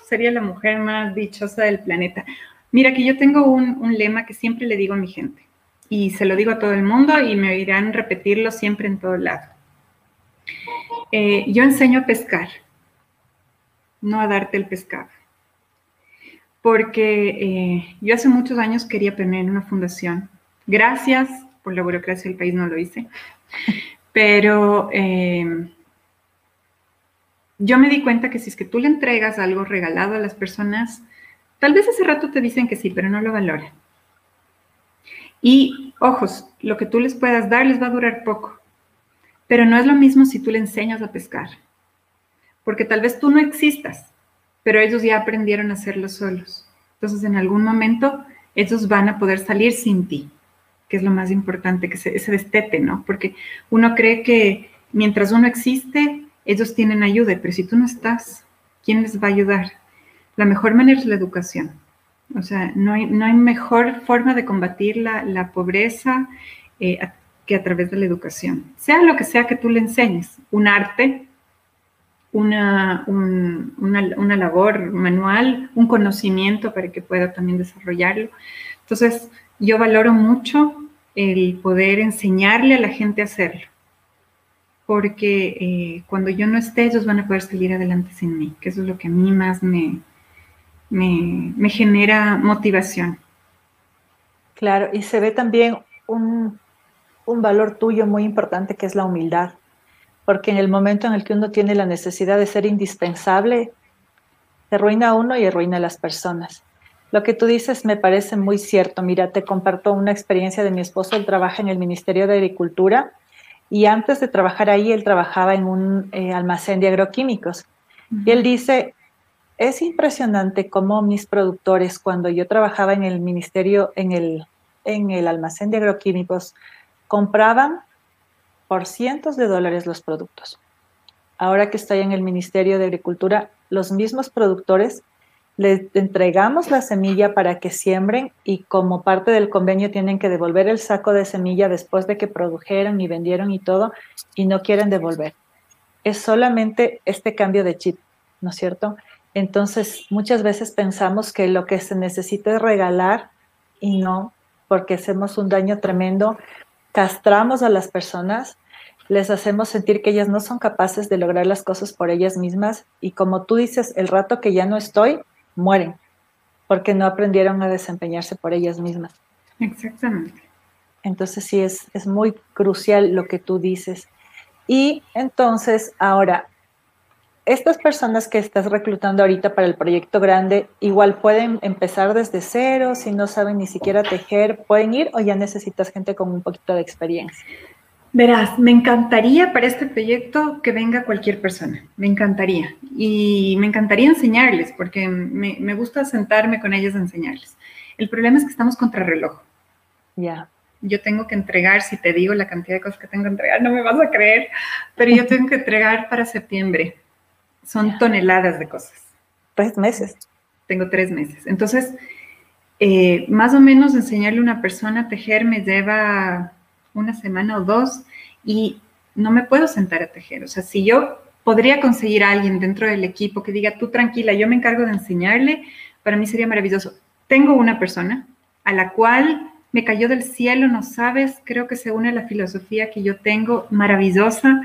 sería la mujer más dichosa del planeta. Mira que yo tengo un, un, lema que siempre le digo a mi gente y se lo digo a todo el mundo y me oirán repetirlo siempre en todo lado. Eh, yo enseño a pescar no a darte el pescado. Porque eh, yo hace muchos años quería tener una fundación. Gracias por la burocracia del país no lo hice. [laughs] Pero eh, yo me di cuenta que si es que tú le entregas algo regalado a las personas, tal vez hace rato te dicen que sí, pero no lo valoran. Y ojos, lo que tú les puedas dar les va a durar poco. Pero no es lo mismo si tú le enseñas a pescar porque tal vez tú no existas, pero ellos ya aprendieron a hacerlo solos. Entonces, en algún momento, ellos van a poder salir sin ti, que es lo más importante, que se, se destete, ¿no? Porque uno cree que mientras uno existe, ellos tienen ayuda, pero si tú no estás, ¿quién les va a ayudar? La mejor manera es la educación. O sea, no hay, no hay mejor forma de combatir la, pobreza eh, que a través de la educación. Sea lo que sea que tú le enseñes, un arte, una, una, labor manual, un conocimiento para que pueda también desarrollarlo. Entonces, yo valoro mucho el poder enseñarle a la gente a hacerlo, porque eh, cuando yo no esté, ellos van a poder salir adelante sin mí, que eso es lo que a mí más me, me, me genera motivación. Claro, y se ve también un, un valor tuyo muy importante que es la humildad porque en el momento en el que uno tiene la necesidad de ser indispensable, se arruina a uno y arruina a las personas. Lo que tú dices me parece muy cierto. Mira, te comparto una experiencia de mi esposo. Él trabaja en el Ministerio de Agricultura y antes de trabajar ahí, él trabajaba en un eh, almacén de agroquímicos. Y él dice, es impresionante cómo mis productores, cuando yo trabajaba en el ministerio, en el, en el almacén de agroquímicos, compraban por cientos de dólares los productos. Ahora que estoy en el Ministerio de Agricultura, los mismos productores les entregamos la semilla para que siembren y como parte del convenio tienen que devolver el saco de semilla después de que produjeron y vendieron y todo y no quieren devolver. Es solamente este cambio de chip, ¿no es cierto? Entonces, muchas veces pensamos que lo que se necesita es regalar y no, porque hacemos un daño tremendo castramos a las personas, les hacemos sentir que ellas no son capaces de lograr las cosas por ellas mismas y como tú dices, el rato que ya no estoy, mueren, porque no aprendieron a desempeñarse por ellas mismas. Exactamente. Entonces sí, es, es muy crucial lo que tú dices. Y entonces, ahora, estas personas que estás reclutando ahorita para el proyecto grande, igual pueden empezar desde cero, si no saben ni siquiera tejer, pueden ir o ya necesitas gente con un poquito de experiencia. Verás, me encantaría para este proyecto que venga cualquier persona, me encantaría. Y me encantaría enseñarles, porque me, me gusta sentarme con ellas a enseñarles. El problema es que estamos contra reloj. Ya. Yo tengo que entregar, si te digo la cantidad de cosas que tengo que entregar, no me vas a creer, pero yo tengo que entregar para septiembre son toneladas de cosas. Tres meses. Tengo tres meses. Entonces, eh, más o menos enseñarle a una persona a tejer me lleva una semana o dos y no me puedo sentar a tejer. O sea, si yo podría conseguir a alguien dentro del equipo que diga, tú tranquila, yo me encargo de enseñarle, para mí sería maravilloso. Tengo una persona a la cual me cayó del cielo, no sabes, creo que se une a la filosofía que yo tengo, maravillosa.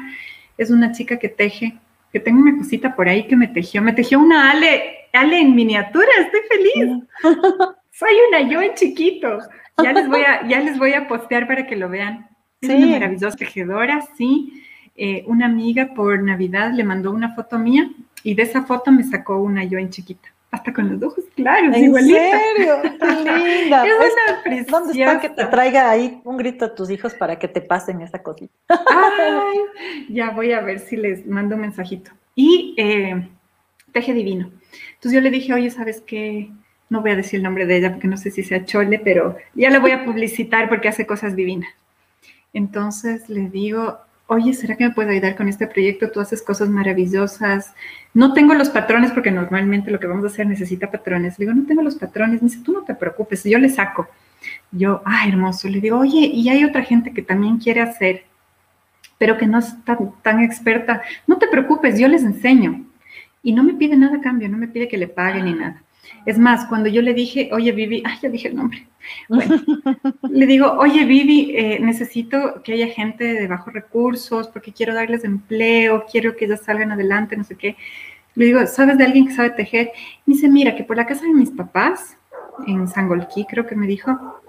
Es una chica que teje que tengo una cosita por ahí que me tejió. Me tejió una Ale, Ale en miniatura, estoy feliz. [laughs] Soy una yo en chiquito. Ya les voy a, ya les voy a postear para que lo vean. Es una maravillosa tejedora, sí. Eh, una amiga por Navidad le mandó una foto mía y de esa foto me sacó una yo en chiquita. Hasta con los ojos claros, ¿En serio? [laughs] ¡Qué linda! es una ¿Dónde está que te traiga ahí un grito a tus hijos para que te pasen esa cosita? Ay, ya voy a ver si les mando un mensajito. Y eh, teje divino. Entonces yo le dije, oye, ¿sabes qué? No voy a decir el nombre de ella porque no sé si sea Chole, pero ya la voy a publicitar porque hace cosas divinas. Entonces le digo, oye, ¿será que me puedes ayudar con este proyecto? Tú haces cosas maravillosas. No tengo los patrones porque normalmente lo que vamos a hacer necesita patrones. Le digo, no tengo los patrones. Me dice, tú no te preocupes, yo le saco. Yo, ah, hermoso. Le digo, oye, y hay otra gente que también quiere hacer, pero que no es tan, tan experta. No te preocupes, yo les enseño. Y no me pide nada a cambio, no me pide que le pague ni nada. Es más, cuando yo le dije, oye, Vivi, [laughs] ay, ya dije el nombre. Bueno, [laughs] le digo, oye, Vivi, eh, necesito que haya gente de bajos recursos porque quiero darles empleo, quiero que ellas salgan adelante, no sé qué. Le digo, ¿sabes de alguien que sabe tejer? Me dice, mira, que por la casa de mis papás, en Sangolquí, creo que me dijo,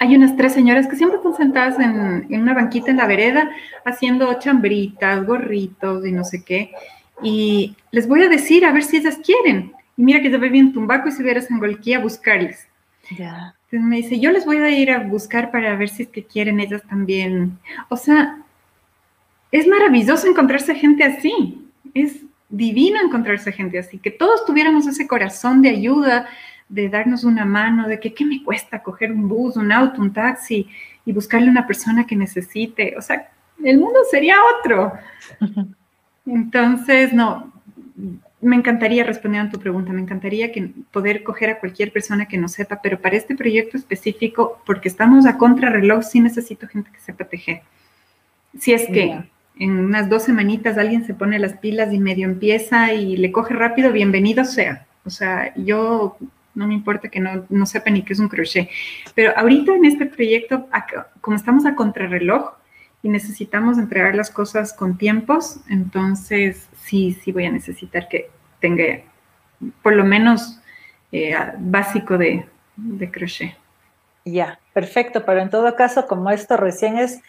hay unas tres señoras que siempre están sentadas en, en una banquita en la vereda haciendo chambritas, gorritos y no sé qué. Y les voy a decir a ver si ellas quieren. Y mira que yo voy en Tumbaco y si vieras en Golquí a buscarles. Ya. Entonces me dice, yo les voy a ir a buscar para ver si es que quieren ellas también. O sea, es maravilloso encontrarse gente así. Es divino encontrarse gente así. Que todos tuviéramos ese corazón de ayuda, de darnos una mano, de que qué me cuesta coger un bus, un auto, un taxi y buscarle una persona que necesite. O sea, el mundo sería otro. [laughs] Entonces, no, me encantaría responder a tu pregunta, me encantaría que poder coger a cualquier persona que no sepa, pero para este proyecto específico, porque estamos a contrarreloj, sí necesito gente que sepa tejer. Si es que en unas dos semanitas alguien se pone las pilas y medio empieza y le coge rápido, bienvenido sea. O sea, yo no me importa que no, no sepa ni qué es un crochet, pero ahorita en este proyecto, como estamos a contrarreloj, y necesitamos entregar las cosas con tiempos, entonces sí, sí voy a necesitar que tenga por lo menos eh, básico de, de crochet. Ya, perfecto, pero en todo caso, como esto recién es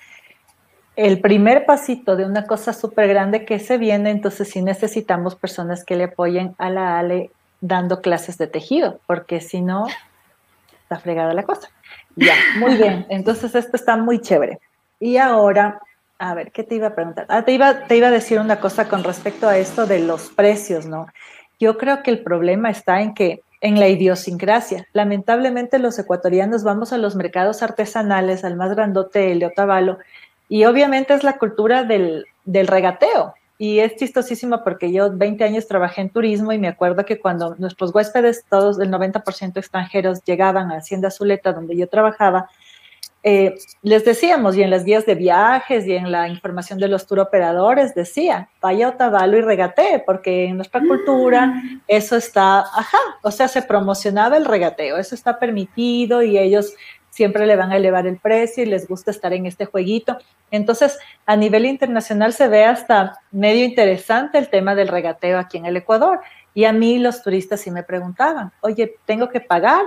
el primer pasito de una cosa súper grande que se viene, entonces sí necesitamos personas que le apoyen a la Ale dando clases de tejido, porque si no, está fregada la cosa. Ya, muy bien, [laughs] entonces esto está muy chévere. Y ahora, a ver, ¿qué te iba a preguntar? Ah, te iba, te iba a decir una cosa con respecto a esto de los precios, ¿no? Yo creo que el problema está en que en la idiosincrasia. Lamentablemente los ecuatorianos vamos a los mercados artesanales, al más grandote, el de Otavalo, y obviamente es la cultura del, del regateo. Y es chistosísimo porque yo 20 años trabajé en turismo y me acuerdo que cuando nuestros huéspedes, todos del 90% extranjeros, llegaban a Hacienda Zuleta, donde yo trabajaba, eh, les decíamos, y en las guías de viajes y en la información de los operadores decía, vaya a Otavalo y regatee, porque en nuestra cultura mm. eso está, ajá, o sea, se promocionaba el regateo, eso está permitido y ellos siempre le van a elevar el precio y les gusta estar en este jueguito. Entonces, a nivel internacional se ve hasta medio interesante el tema del regateo aquí en el Ecuador. Y a mí los turistas sí me preguntaban, oye, ¿tengo que pagar?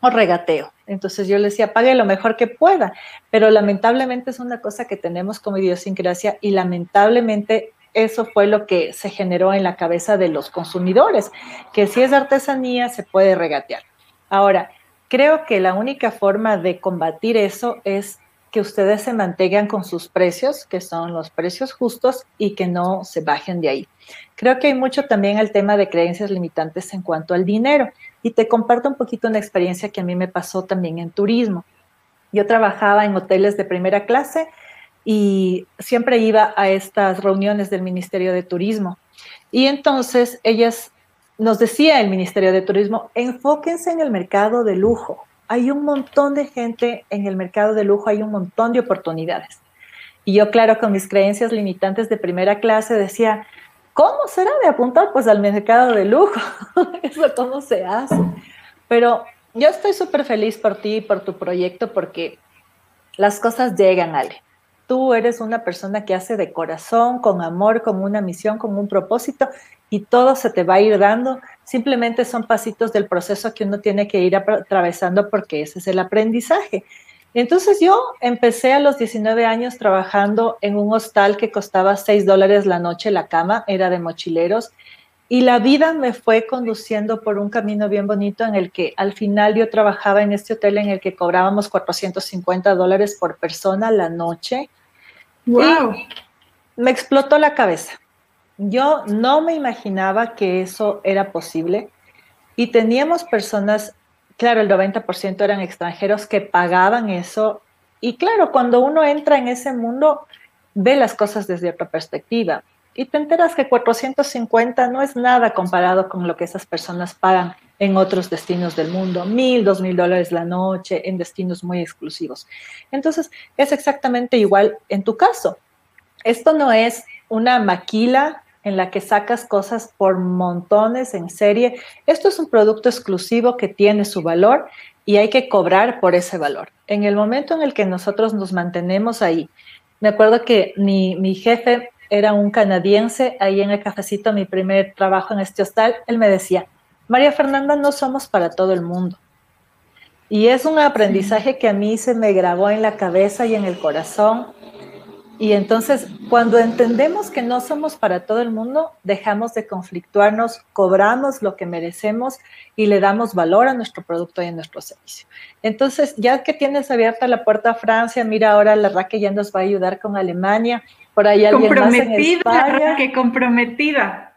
O regateo. Entonces yo le decía, pague lo mejor que pueda, pero lamentablemente es una cosa que tenemos como idiosincrasia y lamentablemente eso fue lo que se generó en la cabeza de los consumidores, que si es artesanía se puede regatear. Ahora, creo que la única forma de combatir eso es que ustedes se mantengan con sus precios, que son los precios justos y que no se bajen de ahí. Creo que hay mucho también el tema de creencias limitantes en cuanto al dinero. Y te comparto un poquito una experiencia que a mí me pasó también en turismo. Yo trabajaba en hoteles de primera clase y siempre iba a estas reuniones del Ministerio de Turismo. Y entonces ellas nos decía el Ministerio de Turismo, enfóquense en el mercado de lujo. Hay un montón de gente en el mercado de lujo, hay un montón de oportunidades. Y yo, claro, con mis creencias limitantes de primera clase decía, ¿Cómo será de apuntar pues al mercado de lujo? [laughs] Eso cómo se hace. Pero yo estoy súper feliz por ti y por tu proyecto porque las cosas llegan, Ale. Tú eres una persona que hace de corazón, con amor, con una misión, con un propósito y todo se te va a ir dando. Simplemente son pasitos del proceso que uno tiene que ir atravesando porque ese es el aprendizaje. Entonces yo empecé a los 19 años trabajando en un hostal que costaba 6 dólares la noche la cama, era de mochileros, y la vida me fue conduciendo por un camino bien bonito en el que al final yo trabajaba en este hotel en el que cobrábamos 450 dólares por persona la noche. ¡Wow! me explotó la cabeza. Yo no me imaginaba que eso era posible y teníamos personas claro, el 90% eran extranjeros que pagaban eso. Y claro, cuando uno entra en ese mundo, ve las cosas desde otra perspectiva y te enteras que 450 no es nada comparado con lo que esas personas pagan en otros destinos del mundo, mil, dos mil dólares la noche en destinos muy exclusivos. Entonces, es exactamente igual en tu caso. Esto no es una maquila en la que sacas cosas por montones en serie. Esto es un producto exclusivo que tiene su valor y hay que cobrar por ese valor. En el momento en el que nosotros nos mantenemos ahí, me acuerdo que mi, mi jefe era un canadiense, ahí en el cafecito, mi primer trabajo en este hostal, él me decía, María Fernanda, no somos para todo el mundo. Y es un aprendizaje que a mí se me grabó en la cabeza y en el corazón. Y entonces, cuando entendemos que no somos para todo el mundo, dejamos de conflictuarnos, cobramos lo que merecemos y le damos valor a nuestro producto y a nuestro servicio. Entonces, ya que tienes abierta la puerta a Francia, mira ahora la Raque ya nos va a ayudar con Alemania por ahí alguien comprometida, más en España. que comprometida.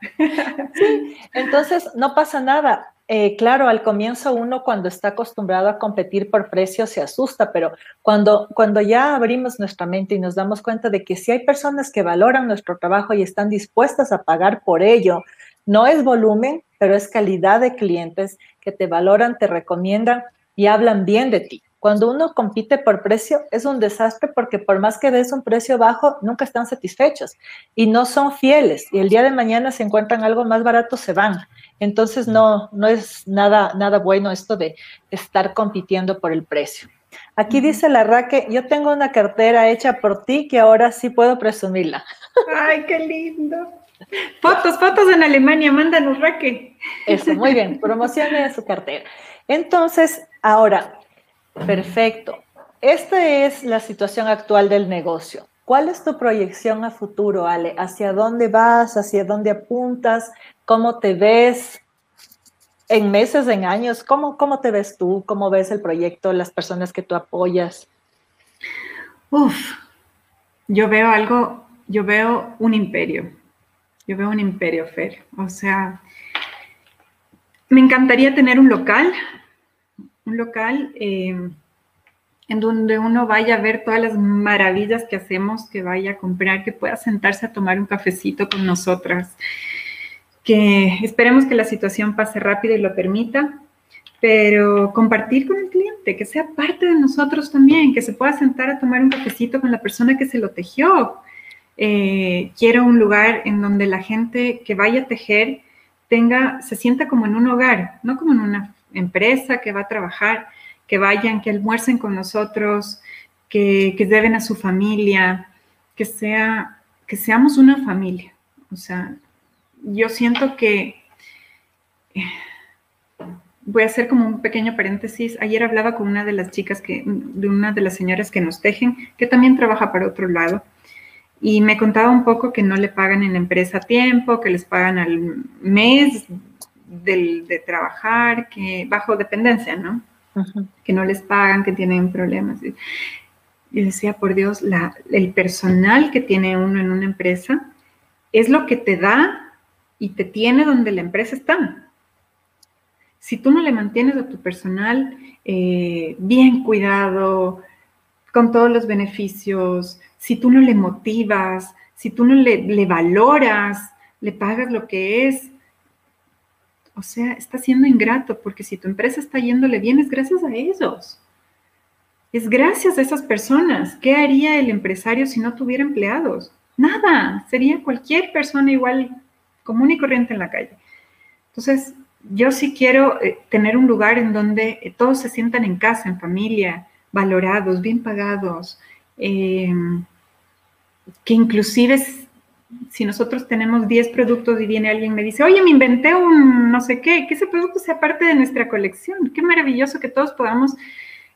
Sí, entonces no pasa nada. Eh, claro, al comienzo uno cuando está acostumbrado a competir por precio se asusta, pero cuando, cuando ya abrimos nuestra mente y nos damos cuenta de que si hay personas que valoran nuestro trabajo y están dispuestas a pagar por ello, no es volumen, pero es calidad de clientes que te valoran, te recomiendan y hablan bien de ti. Cuando uno compite por precio es un desastre porque por más que des un precio bajo, nunca están satisfechos y no son fieles. Y el día de mañana se encuentran algo más barato, se van. Entonces no, no es nada, nada bueno esto de estar compitiendo por el precio. Aquí dice la Raque, yo tengo una cartera hecha por ti que ahora sí puedo presumirla. Ay, qué lindo. [laughs] Fotos, fotos en Alemania, mándanos Raque. Eso, muy bien, promocione su cartera. Entonces, ahora, Perfecto. Esta es la situación actual del negocio. ¿Cuál es tu proyección a futuro, Ale? ¿Hacia dónde vas? ¿Hacia dónde apuntas? ¿Cómo te ves en meses, en años? ¿Cómo, cómo te ves tú? ¿Cómo ves el proyecto, las personas que tú apoyas? Uf, yo veo algo, yo veo un imperio. Yo veo un imperio, Fer. O sea, me encantaría tener un local un local eh, en donde uno vaya a ver todas las maravillas que hacemos, que vaya a comprar, que pueda sentarse a tomar un cafecito con nosotras, que esperemos que la situación pase rápido y lo permita, pero compartir con el cliente, que sea parte de nosotros también, que se pueda sentar a tomar un cafecito con la persona que se lo tejió. Eh, quiero un lugar en donde la gente que vaya a tejer tenga, se sienta como en un hogar, no como en una empresa que va a trabajar, que vayan, que almuercen con nosotros, que, que deben a su familia, que, sea, que seamos una familia. O sea, yo siento que... voy a hacer como un pequeño paréntesis. Ayer hablaba con una de las chicas que, de una de las señoras que nos tejen, que también trabaja para otro lado, y me contaba un poco que no le pagan en la empresa a tiempo, que les pagan al mes de trabajar, que bajo dependencia, ¿no? Que no les pagan, que tienen problemas. Y decía, por Dios, la, el personal que tiene uno en una empresa es lo que te da y te tiene donde la empresa está. Si tú no le mantienes a tu personal eh, bien cuidado, con todos los beneficios, si tú no le motivas, si tú no le, le valoras, le pagas lo que es, o sea, está siendo ingrato porque si tu empresa está yéndole bien es gracias a ellos. Es gracias a esas personas. ¿Qué haría el empresario si no tuviera empleados? Nada. Sería cualquier persona igual común y corriente en la calle. Entonces, yo sí quiero eh, tener un lugar en donde eh, todos se sientan en casa, en familia, valorados, bien pagados, em, que inclusive si nosotros tenemos 10 productos y viene alguien y me dice, oye, me inventé un no sé qué, que ese producto sea parte de nuestra colección. Qué maravilloso que todos podamos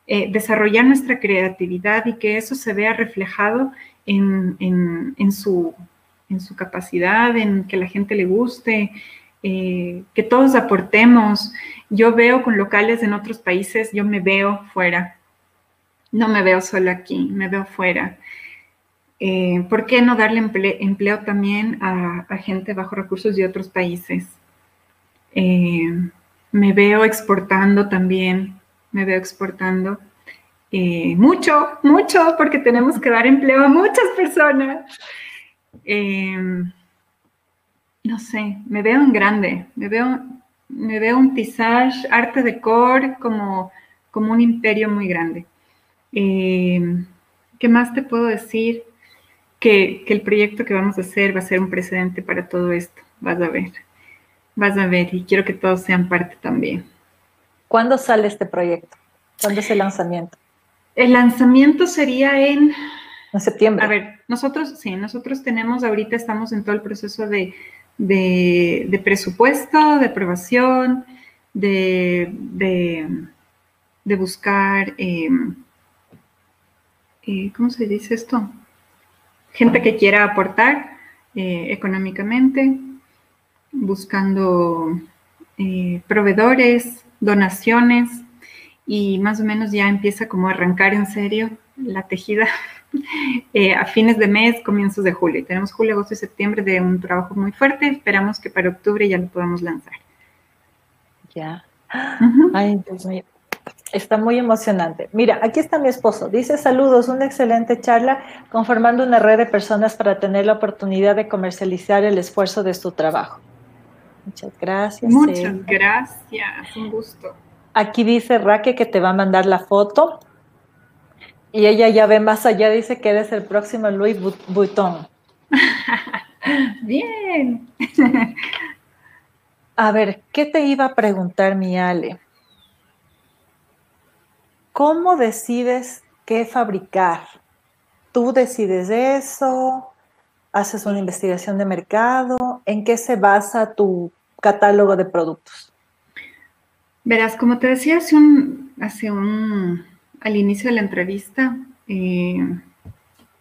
eh, desarrollar nuestra creatividad y que eso se vea reflejado en, su, en su capacidad, en que la gente le guste, eh, que todos aportemos. Yo veo con locales en otros países, yo me veo fuera. No me veo solo aquí, me veo fuera. Eh, ¿Por qué no darle empleo, también a, gente bajo recursos de otros países? Eh, me veo exportando también, me veo exportando. Mucho, mucho, porque tenemos que dar empleo a muchas personas. Em, no sé, me veo en grande, me veo, me veo un tissage, arte de core, como, como un imperio muy grande. Em, ¿Qué más te puedo decir? Que, que, el proyecto que vamos a hacer va a ser un precedente para todo esto. Vas a ver. Vas a ver. Y quiero que todos sean parte también. ¿Cuándo sale este proyecto? ¿Cuándo es el lanzamiento? El lanzamiento sería en... En septiembre. A ver, nosotros, sí, nosotros tenemos, ahorita estamos en todo el proceso de, de, presupuesto, de aprobación, de, de buscar... Eh, eh, ¿cómo se dice esto? Gente que quiera aportar eh, económicamente, buscando eh, proveedores, donaciones y más o menos ya empieza como a arrancar en serio la tejida [laughs] a fines de mes, comienzos de julio. tenemos julio, agosto y septiembre de un trabajo muy fuerte. Esperamos que para octubre ya lo podamos lanzar. Ya. Ay, Dios mío. Está muy emocionante. Mira, aquí está mi esposo. Dice saludos, una excelente charla conformando una red de personas para tener la oportunidad de comercializar el esfuerzo de su trabajo. Muchas gracias. Muchas gracias, un gusto. Aquí dice Raque que te va a mandar la foto y ella ya ve más allá, dice que eres el próximo Louis Vuitton. [laughs] Bien. a ver, ¿qué te iba a preguntar mi Ale? ¿Cómo decides qué fabricar? ¿Tú decides eso? ¿Haces una investigación de mercado? ¿En qué se basa tu catálogo de productos? Verás, como te decía hace un, hace un al inicio de la entrevista, eh,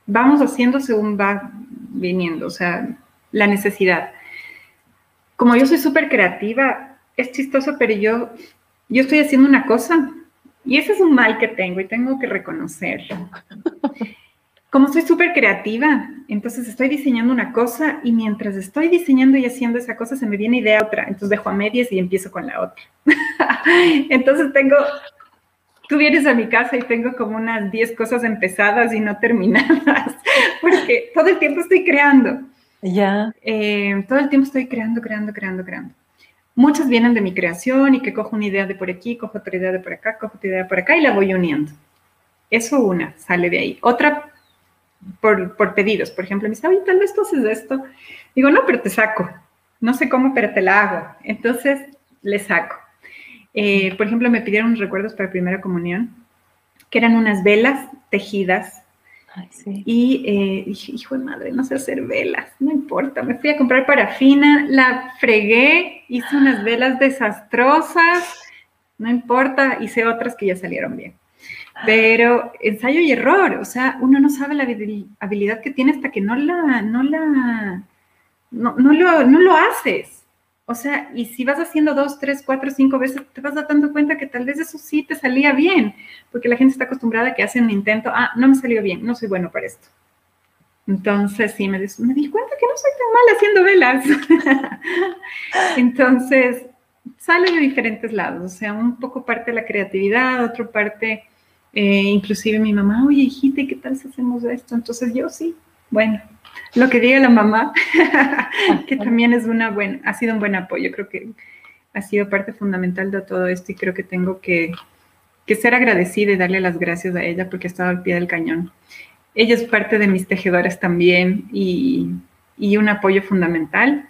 vamos haciendo según va viniendo, o sea, la necesidad. Como yo soy súper creativa, es chistoso, pero yo, yo estoy haciendo una cosa y ese es un mal que tengo y tengo que reconocerlo. [laughs] Como soy súper creativa, entonces estoy diseñando una cosa y mientras estoy diseñando y haciendo esa cosa se me viene idea otra, entonces dejo a medias y empiezo con la otra. [laughs] entonces tengo, tú vienes a mi casa y tengo como unas 10 cosas empezadas y no terminadas, [laughs] porque todo el tiempo estoy creando. Ya. Eh, todo el tiempo estoy creando, creando, creando, creando. Muchas vienen de mi creación y que cojo una idea de por aquí, cojo otra idea de por acá, cojo otra idea de por acá y la voy uniendo. Eso una, sale de ahí. Otra, por, pedidos. Por ejemplo, me dice, oye, tal vez tú haces esto. Digo, no, pero te saco. No sé cómo, pero te la hago. Entonces, le saco. Eh, por ejemplo, me pidieron recuerdos para primera comunión, que eran unas velas tejidas y eh, dije, hijo de madre, no sé hacer velas, no importa. Me fui a comprar parafina, la fregué, hice unas velas desastrosas, no importa, hice otras que ya salieron bien. Pero ensayo y error, o sea, uno no sabe la habilidad que tiene hasta que no la, no la, no, no, lo, no lo haces. O sea, y si vas haciendo dos, tres, cuatro, cinco veces, te vas dando cuenta que tal vez eso sí te salía bien, porque la gente está acostumbrada a que hacen un intento, ah, no me salió bien, no soy bueno para esto. Entonces, sí, me, me di cuenta que no soy tan mal haciendo velas. [laughs] Entonces, sale de diferentes lados, o sea, un poco parte de la creatividad, otro parte, eh, inclusive mi mamá, oye, hijita, ¿qué tal si hacemos esto? Entonces yo sí, bueno, lo que diga la mamá, [laughs] que también es una buena, ha sido un buen apoyo, creo que ha sido parte fundamental de todo esto y creo que tengo que, ser agradecida y darle las gracias a ella porque ha estado al pie del cañón. Ella es parte de mis tejedoras también y, un apoyo fundamental.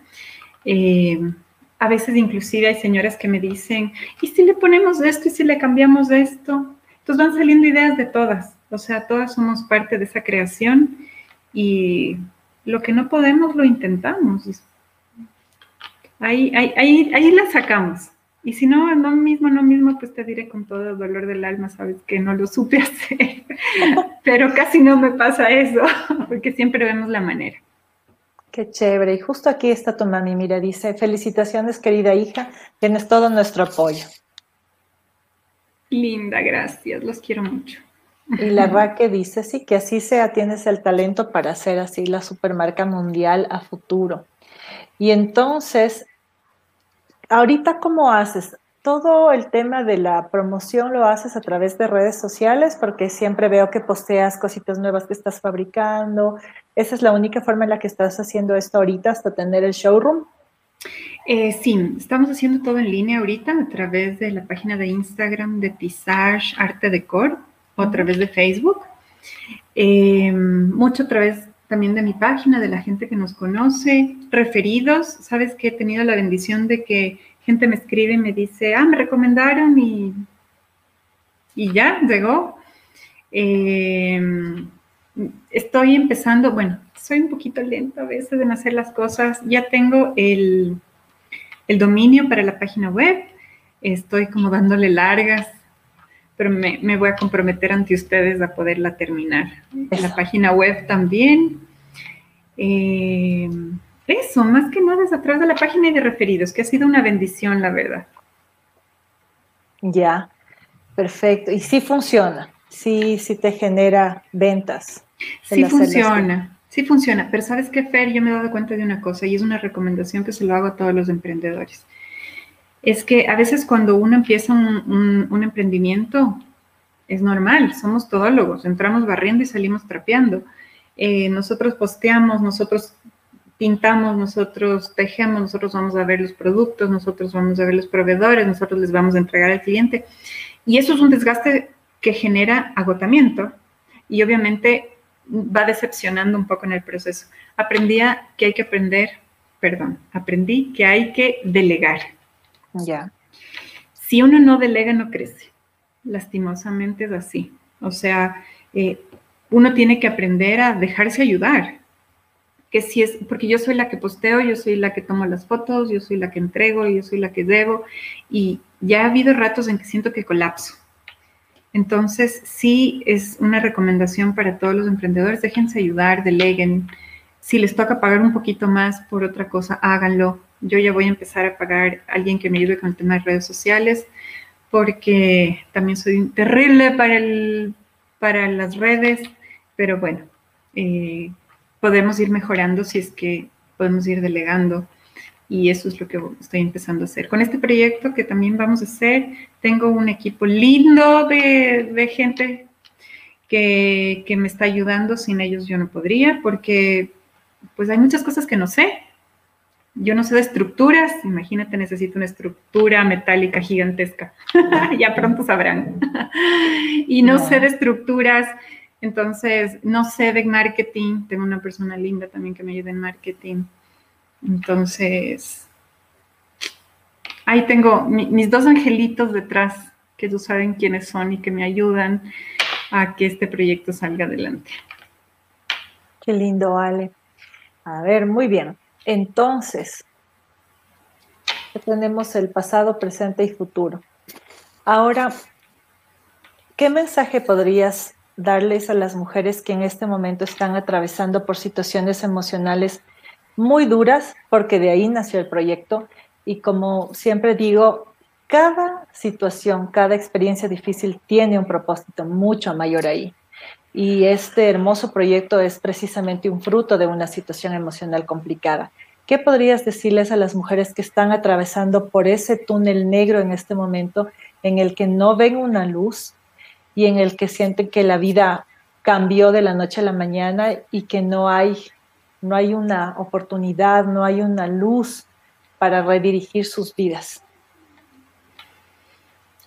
Eh, a veces inclusive hay señoras que me dicen, ¿y si le ponemos esto y si le cambiamos esto? Entonces van saliendo ideas de todas, o sea, todas somos parte de esa creación y lo que no podemos lo intentamos. Ahí, ahí, ahí, ahí la sacamos. Y si no, no mismo, no mismo, pues te diré con todo el dolor del alma, sabes que no lo supe [laughs] hacer. Pero casi no me pasa eso, [laughs] porque siempre vemos la manera. Qué chévere. Y justo aquí está tu mami, mira, dice, felicitaciones querida hija, tienes todo nuestro apoyo. Linda, gracias, los quiero mucho. Y la Raque dice, sí, que así sea, tienes el talento para hacer así la supermarca mundial a futuro. Y entonces, ahorita, ¿cómo haces? todo el tema de la promoción lo haces a través de redes sociales, porque siempre veo que posteas cositas nuevas que estás fabricando. ¿Esa es la única forma en la que estás haciendo esto ahorita hasta tener el showroom? Eh, sí, estamos haciendo todo en línea ahorita a través de la página de Instagram de Tissage Arte Decor a través de Facebook. Eh, mucho a través también de mi página, de la gente que nos conoce, referidos. Sabes que he tenido la bendición de que gente me escribe y me dice, ah, me recomendaron y, y ya, llegó. Eh, estoy empezando, bueno, soy un poquito lento a veces en hacer las cosas. Ya tengo el, el dominio para la página web. Estoy como dándole largas pero me, voy a comprometer ante ustedes a poderla terminar. En la página web también. Eh, eso, más que nada es atrás de la página y de referidos, que ha sido una bendición, la verdad. Ya, perfecto. Y sí funciona, sí, sí te genera ventas. Sí funciona, sí funciona. Pero sabes qué, Fer, yo me he dado cuenta de una cosa y es una recomendación que se lo hago a todos los emprendedores es que a veces cuando uno empieza un, emprendimiento, es normal, somos todólogos, entramos barriendo y salimos trapeando. Eh, nosotros posteamos, nosotros pintamos, nosotros tejemos, nosotros vamos a ver los productos, nosotros vamos a ver los proveedores, nosotros les vamos a entregar al cliente. Y eso es un desgaste que genera agotamiento y obviamente va decepcionando un poco en el proceso. Aprendí que hay que aprender, perdón, aprendí que hay que delegar. Ya. Si uno no delega, no crece. Lastimosamente es así. O sea, eh, uno tiene que aprender a dejarse ayudar. Que si es, porque yo soy la que posteo, yo soy la que tomo las fotos, yo soy la que entrego, yo soy la que debo. Y ya ha habido ratos en que siento que colapso. Entonces, sí es una recomendación para todos los emprendedores, déjense ayudar, deleguen. Si les toca pagar un poquito más por otra cosa, háganlo yo ya voy a empezar a pagar a alguien que me ayude con el tema de redes sociales, porque también soy terrible para, el, para las redes, pero bueno, eh, podemos ir mejorando si es que podemos ir delegando. Y eso es lo que estoy empezando a hacer. Con este proyecto que también vamos a hacer, tengo un equipo lindo de, de gente que, que, me está ayudando, sin ellos yo no podría, porque pues hay muchas cosas que no sé yo no sé de estructuras, imagínate, necesito una estructura metálica gigantesca. [laughs] ya pronto sabrán. [laughs] y no, sé de estructuras, entonces no sé de marketing. Tengo una persona linda también que me ayuda en marketing. Entonces, ahí tengo mis dos angelitos detrás, que tú saben quiénes son y que me ayudan a que este proyecto salga adelante. Qué lindo, Ale. A ver, muy bien. Entonces, tenemos el pasado, presente y futuro. Ahora, ¿qué mensaje podrías darles a las mujeres que en este momento están atravesando por situaciones emocionales muy duras, porque de ahí nació el proyecto? Y como siempre digo, cada situación, cada experiencia difícil tiene un propósito mucho mayor ahí. Y este hermoso proyecto es precisamente un fruto de una situación emocional complicada. ¿Qué podrías decirles a las mujeres que están atravesando por ese túnel negro en este momento en el que no ven una luz y en el que sienten que la vida cambió de la noche a la mañana y que no hay, no hay una oportunidad, no hay una luz para redirigir sus vidas?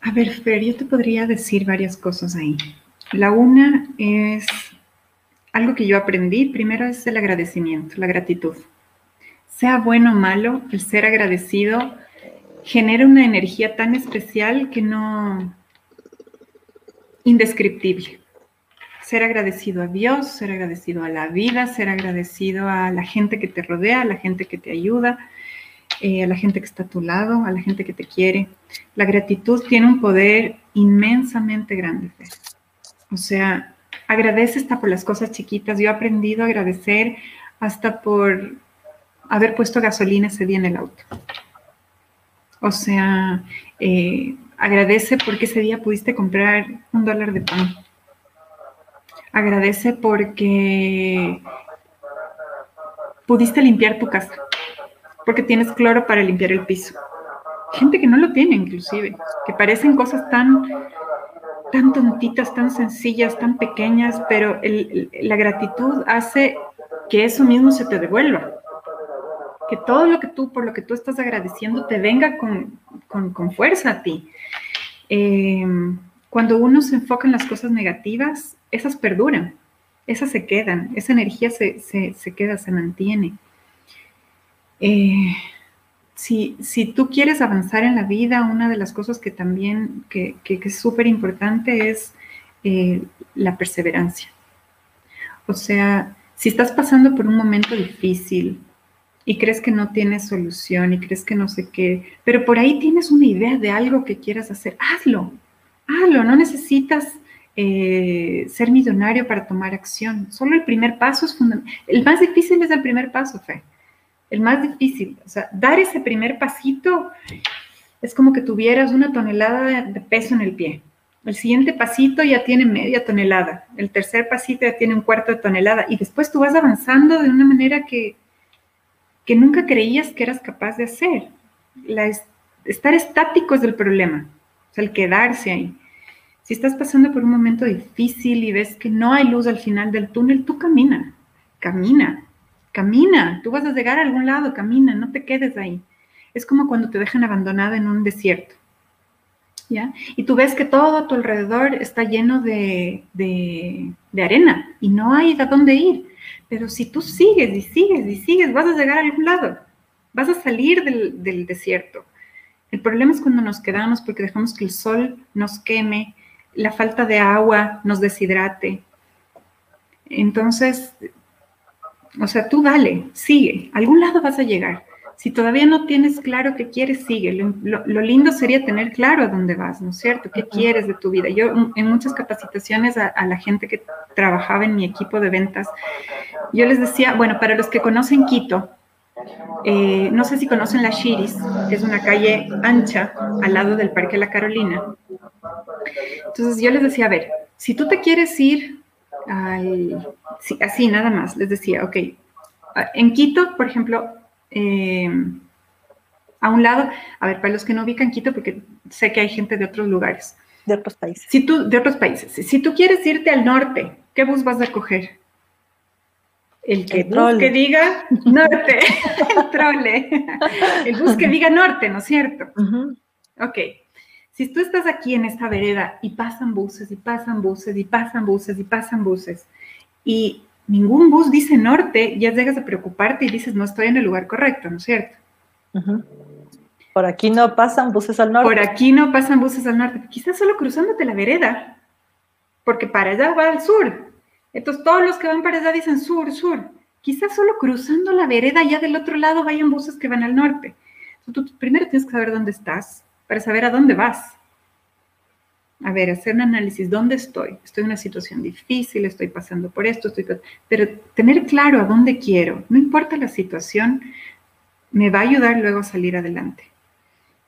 A ver, Fer, yo te podría decir varias cosas ahí. La una es algo que yo aprendí, primero es el agradecimiento, la gratitud. Sea bueno o malo, el ser agradecido genera una energía tan especial que no indescriptible. Ser agradecido a Dios, ser agradecido a la vida, ser agradecido a la gente que te rodea, a la gente que te ayuda, eh, a la gente que está a tu lado, a la gente que te quiere. La gratitud tiene un poder inmensamente grande. O sea, agradece hasta por las cosas chiquitas. Yo he aprendido a agradecer hasta por haber puesto gasolina ese día en el auto. O sea, eh, agradece porque ese día pudiste comprar un dólar de pan. Agradece porque pudiste limpiar tu casa, porque tienes cloro para limpiar el piso. gente que no lo tiene inclusive, que parecen cosas tan, tan tontitas, tan sencillas, tan pequeñas, pero la gratitud hace que eso mismo se te devuelva. Que todo lo que tú, por lo que tú estás agradeciendo, te venga con, con, fuerza a ti. Eh, cuando uno se enfoca en las cosas negativas, esas perduran, esas se quedan, esa energía se, se, queda, se mantiene. Eh, si, tú quieres avanzar en la vida, una de las cosas que también que, es súper importante es eh, la perseverancia. O sea, si estás pasando por un momento difícil y crees que no tienes solución y crees que no sé qué, pero por ahí tienes una idea de algo que quieras hacer, hazlo, hazlo, no necesitas eh, ser millonario para tomar acción. Solo el primer paso es fundamental. El más difícil es el primer paso, Fe. El más difícil. O sea, dar ese primer pasito es como que tuvieras una tonelada de peso en el pie. El siguiente pasito ya tiene media tonelada, el tercer pasito ya tiene un cuarto de tonelada y después tú vas avanzando de una manera que, que nunca creías que eras capaz de hacer. La estar estático es el problema, o sea, el quedarse ahí. Si estás pasando por un momento difícil y ves que no hay luz al final del túnel, tú camina, camina, camina, tú vas a llegar a algún lado, camina, no te quedes ahí. Es como cuando te dejan abandonada en un desierto y tú ves que todo a tu alrededor está lleno de, arena y no hay a dónde ir. Pero si tú sigues y sigues y sigues, vas a llegar a algún lado, vas a salir del, del desierto. El problema es cuando nos quedamos porque dejamos que el sol nos queme, la falta de agua nos deshidrate. Entonces, o sea, tú dale, sigue, a algún lado vas a llegar. Si todavía no tienes claro qué quieres, sigue. Lo, lindo sería tener claro a dónde vas, ¿no es cierto? ¿Qué quieres de tu vida? Yo en muchas capacitaciones a, la gente que trabajaba en mi equipo de ventas, yo les decía, bueno, para los que conocen Quito, eh, no sé si conocen la Shiris, que es una calle ancha al lado del Parque La Carolina. Entonces yo les decía, a ver, si tú te quieres ir al, así nada más, les decía, ok, en Quito, por ejemplo, Em, a un lado, a ver, para los que no ubican Quito, porque sé que hay gente de otros lugares. De otros países. Si tú, de otros países. Si, tú quieres irte al norte, ¿qué bus vas a coger? El que, bus que diga norte, [laughs] el trole. El bus que diga norte, ¿no es cierto? Ok. Si tú estás aquí en esta vereda y pasan buses y pasan buses y pasan buses y pasan buses y ningún bus dice norte, ya llegas a preocuparte y dices, no estoy en el lugar correcto, ¿no es cierto? Por aquí no pasan buses al norte. Por aquí no pasan buses al norte. Quizás solo cruzándote la vereda, porque para allá va al sur. Entonces todos los que van para allá dicen sur, sur. Quizás solo cruzando la vereda ya del otro lado vayan buses que van al norte. Entonces, tú primero tienes que saber dónde estás para saber a dónde vas a ver, hacer un análisis, ¿dónde estoy? Estoy en una situación difícil, estoy pasando por esto, estoy... pero tener claro a dónde quiero, no importa la situación, me va a ayudar luego a salir adelante.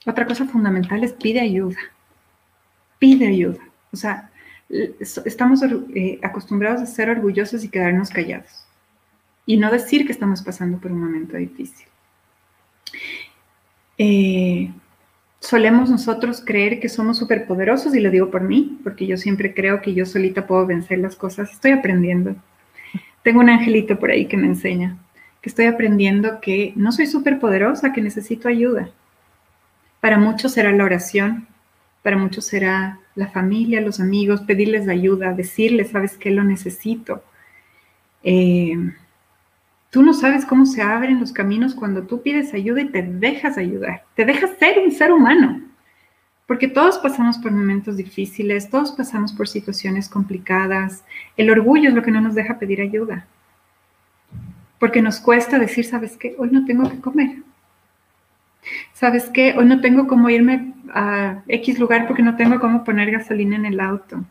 Otra cosa fundamental es pide ayuda, pide ayuda. O sea, estamos eh, acostumbrados a ser orgullosos y quedarnos callados y no decir que estamos pasando por un momento difícil. Eh, solemos nosotros creer que somos superpoderosos, y lo digo por mí, porque yo siempre creo que yo solita puedo vencer las cosas. Estoy aprendiendo. Tengo un angelito por ahí que me enseña, que estoy aprendiendo que no soy superpoderosa, que necesito ayuda. Para muchos será la oración, para muchos será la familia, los amigos, pedirles ayuda, decirles, sabes que lo necesito. Eh, Tú no sabes cómo se abren los caminos cuando tú pides ayuda y te dejas ayudar, te dejas ser un ser humano. Porque todos pasamos por momentos difíciles, todos pasamos por situaciones complicadas. El orgullo es lo que no nos deja pedir ayuda. Porque nos cuesta decir, ¿sabes qué? Hoy no tengo que comer. ¿Sabes qué? Hoy no tengo cómo irme a X lugar porque no tengo cómo poner gasolina en el auto.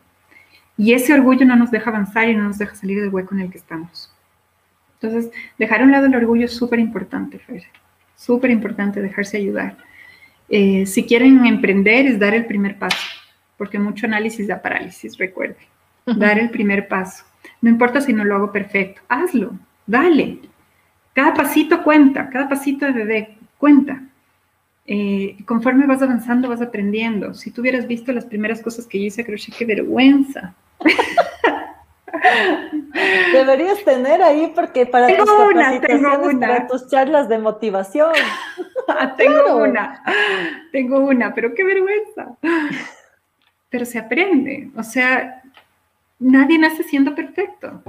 Y ese orgullo no nos deja avanzar y no nos deja salir del hueco en el que estamos. Entonces, dejar a un lado el orgullo es súper importante, Fer. Súper importante dejarse ayudar. Eh, si quieren emprender, es dar el primer paso, porque mucho análisis da parálisis, recuerde. Dar el primer paso. No importa si no lo hago perfecto, hazlo, dale. Cada pasito cuenta, cada pasito de bebé cuenta. eh, conforme vas avanzando, vas aprendiendo. Si tú hubieras visto las primeras cosas que yo hice crochet, qué vergüenza. [laughs] Deberías tener ahí porque para tus para tus charlas de motivación. [laughs] tengo una, tengo una, pero qué vergüenza. Pero se aprende, o sea, nadie nace siendo perfecto.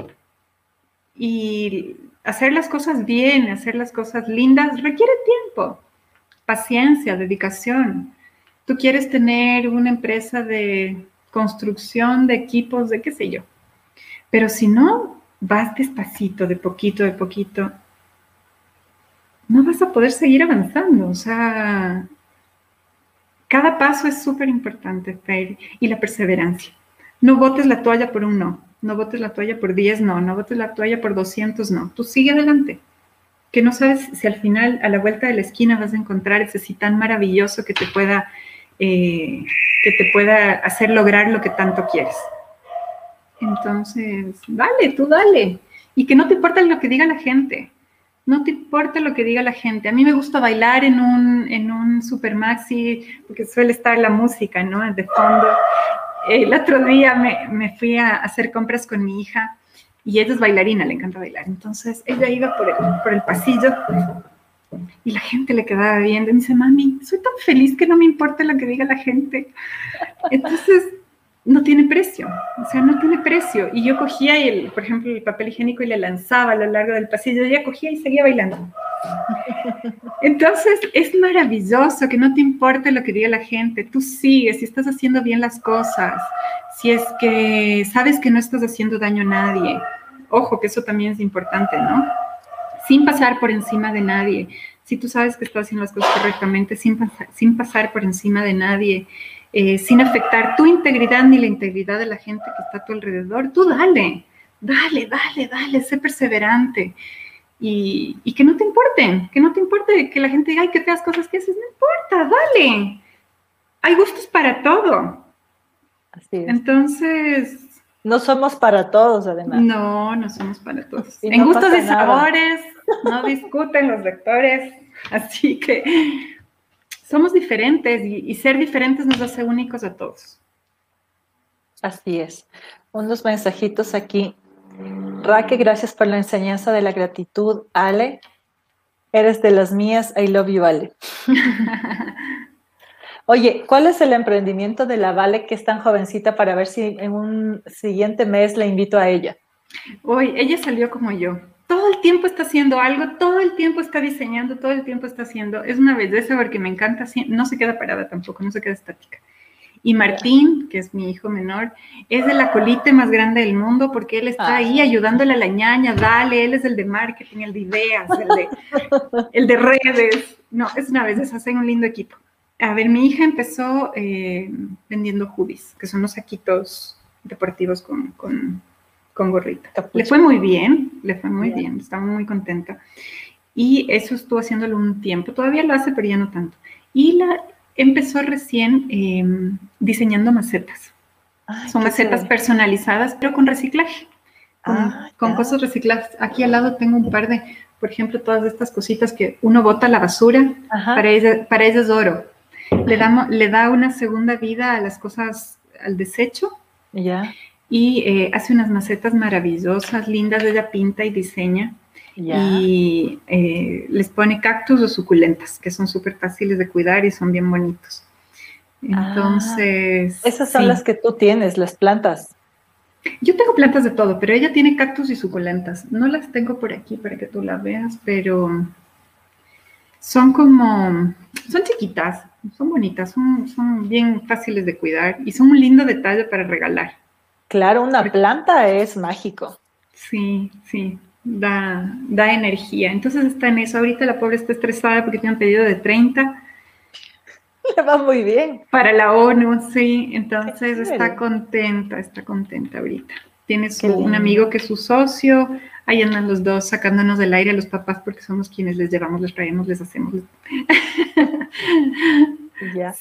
Y hacer las cosas bien, hacer las cosas lindas requiere tiempo, paciencia, dedicación. Tú quieres tener una empresa de construcción de equipos, de qué sé yo. Pero si no vas despacito, de poquito, de poquito, no vas a poder seguir avanzando. O sea, cada paso es súper importante, Fer, y la perseverancia. No botes la toalla por un no, no botes la toalla por 10 no, no botes la toalla por 200 no. Tú sigue adelante. Que no sabes si al final, a la vuelta de la esquina, vas a encontrar ese sí tan maravilloso que te pueda, eh, que te pueda hacer lograr lo que tanto quieres. Entonces, dale, tú dale. Y que no te importa lo que diga la gente. No te importa lo que diga la gente. A mí me gusta bailar en un, en un super maxi, porque suele estar la música, ¿no? De fondo. El otro día me, me fui a hacer compras con mi hija y ella es bailarina, le encanta bailar. Entonces ella iba por el, por el pasillo y la gente le quedaba viendo y me dice, mami, soy tan feliz que no me importa lo que diga la gente. Entonces no tiene precio, o sea, no tiene precio. Y yo cogía, el, por ejemplo, el papel higiénico y le lanzaba a lo largo del pasillo, ella cogía y seguía bailando. [laughs] Entonces, es maravilloso que no te importe lo que diga la gente, tú sigues, si estás haciendo bien las cosas, si es que sabes que no estás haciendo daño a nadie. Ojo, que eso también es importante, ¿no? Sin pasar por encima de nadie. Si tú sabes que estás haciendo las cosas correctamente, sin, sin pasar por encima de nadie, eh, sin afectar tu integridad ni la integridad de la gente que está a tu alrededor, tú dale, dale, dale, dale, sé perseverante. Y, que no te importe, que no te importe que la gente diga, ay, qué feas cosas que haces, no importa, dale. Hay gustos para todo. Así es. Entonces... No somos para todos, además. No, no somos para todos. en gustos y sabores, no discuten los lectores. [laughs] Así que somos diferentes y, ser diferentes nos hace únicos a todos. Así es. Unos mensajitos aquí. Raque, gracias por la enseñanza de la gratitud. Ale, eres de las mías. I love you, Ale. [laughs] Oye, ¿cuál es el emprendimiento de la Vale que es tan jovencita para ver si en un siguiente mes la invito a ella? Hoy, ella salió como yo todo el tiempo está haciendo algo, todo el tiempo está diseñando, todo el tiempo está haciendo. Es una belleza porque me encanta, no se queda parada tampoco, no se queda estática. Y Martín, que es mi hijo menor, es de la colite más grande del mundo porque él está ahí ah. ayudándole a la ñaña, dale, él es el de marketing, el de ideas, el de, [laughs] el de redes. No, es una belleza, hacen un lindo equipo. A ver, mi hija empezó eh, vendiendo hoodies, que son los saquitos deportivos con con gorrita. Le fue muy bien, le fue muy bien, estaba muy contenta. Y eso estuvo haciéndolo un tiempo, todavía lo hace, pero ya no tanto. Y la empezó recién em, diseñando macetas. Son macetas personalizadas, pero con reciclaje, con, ah, cosas recicladas. Aquí al lado tengo un par de, por ejemplo, todas estas cositas que uno bota a la basura, para ella, para ella es oro. Le da, le da una segunda vida a las cosas, al desecho. Ya y eh, hace unas macetas maravillosas, lindas, ella pinta y diseña. Y eh, les pone cactus o suculentas, que son súper fáciles de cuidar y son bien bonitos. Ah, Entonces... esas son las que tú tienes, las plantas. Yo tengo plantas de todo, pero ella tiene cactus y suculentas. No las tengo por aquí para que tú las veas, pero son como, son chiquitas, son bonitas, son, son bien fáciles de cuidar y son un lindo detalle para regalar. Claro, una planta es mágico. Sí, sí, da, da energía. Entonces está en eso. Ahorita la pobre está estresada porque tiene un pedido de 30. [laughs] Le va muy bien. Para la ONU, sí. Entonces está contenta, está contenta ahorita. Tiene un amigo que es su socio. Ahí andan los dos sacándonos del aire a los papás porque somos quienes les llevamos, les traemos, les hacemos. [laughs]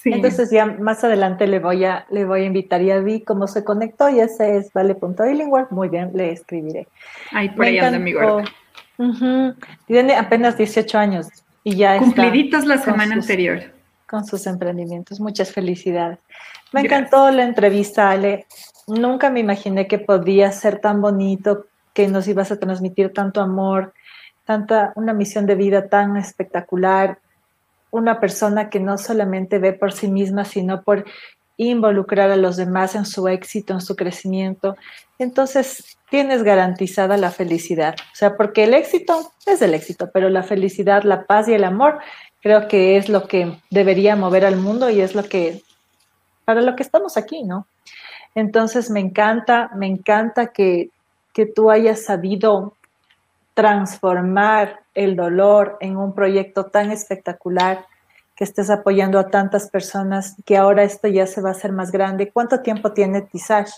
Entonces ya más adelante le voy a le voy a invitar y a vi cómo se conectó y ese es vale.ilingüe. Muy bien, le escribiré. Ahí por ahí anda mi gorda. Tiene apenas 18 años y ya Cumpliditos la semana anterior. con sus emprendimientos. Muchas felicidades. Me encantó la entrevista, Ale. Nunca me imaginé que podía ser tan bonito, que nos ibas a transmitir tanto amor, tanta, una misión de vida tan espectacular, una persona que no solamente ve por sí misma, sino por involucrar a los demás en su éxito, en su crecimiento. Entonces, tienes garantizada la felicidad. O sea, porque el éxito es el éxito, pero la felicidad, la paz y el amor creo que es lo que debería mover al mundo y es lo que, para lo que estamos aquí, ¿no? Entonces, me encanta, me encanta que, que tú hayas sabido transformar el dolor en un proyecto tan espectacular, que estés apoyando a tantas personas, que ahora esto ya se va a hacer más grande. ¿Cuánto tiempo tiene Tisage?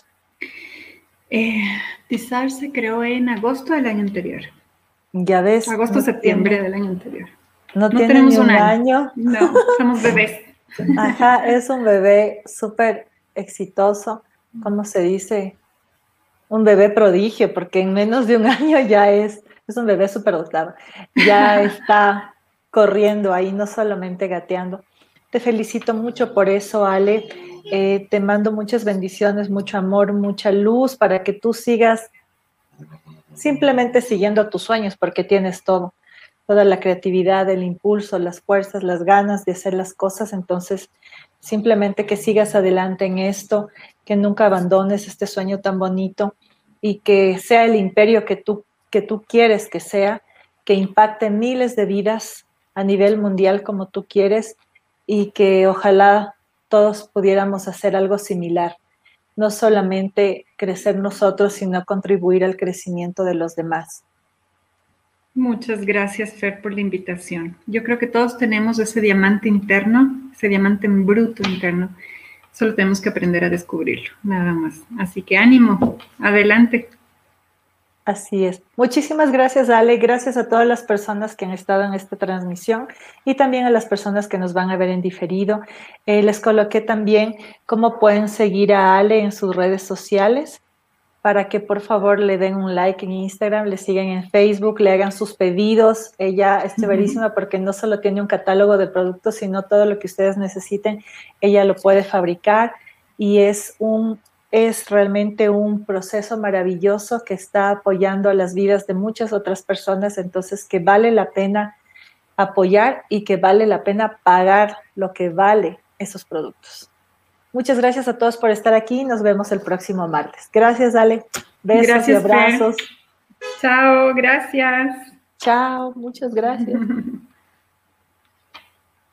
Eh, Tisage se creó en agosto del año anterior. Ya ves. Agosto, septiembre del año anterior. No, tenemos un, año. No, somos bebés. [laughs] Ajá, es un bebé súper exitoso. ¿Cómo se dice? Un bebé prodigio, porque en menos de un [laughs] año ya es es un bebé súper dotado. Ya [laughs] está corriendo ahí, no solamente gateando. Te felicito mucho por eso, Ale. Eh, te mando muchas bendiciones, mucho amor, mucha luz para que tú sigas simplemente siguiendo tus sueños, porque tienes todo, toda la creatividad, el impulso, las fuerzas, las ganas de hacer las cosas. Entonces, simplemente que sigas adelante en esto, que nunca abandones este sueño tan bonito y que sea el imperio que tú que tú quieres que sea, que impacte miles de vidas a nivel mundial como tú quieres y que ojalá todos pudiéramos hacer algo similar. No solamente crecer nosotros, sino contribuir al crecimiento de los demás. Muchas gracias, Fer, por la invitación. Yo creo que todos tenemos ese diamante interno, ese diamante bruto interno. Solo tenemos que aprender a descubrirlo, nada más. Así que ánimo, adelante. Así es. Muchísimas gracias, Ale. Gracias a todas las personas que han estado en esta transmisión y también a las personas que nos van a ver en diferido. Eh, les coloqué también cómo pueden seguir a Ale en sus redes sociales para que por favor le den un like en Instagram, le sigan en Facebook, le hagan sus pedidos. Ella es chéverísima porque no solo tiene un catálogo de productos, sino todo lo que ustedes necesiten, ella lo puede fabricar y es un es realmente un proceso maravilloso que está apoyando a las vidas de muchas otras personas, entonces que vale la pena apoyar y que vale la pena pagar lo que vale esos productos. Muchas gracias a todos por estar aquí. Nos vemos el próximo martes. Gracias, Ale. Besos y abrazos. Chao, gracias. Chao, muchas gracias. [laughs]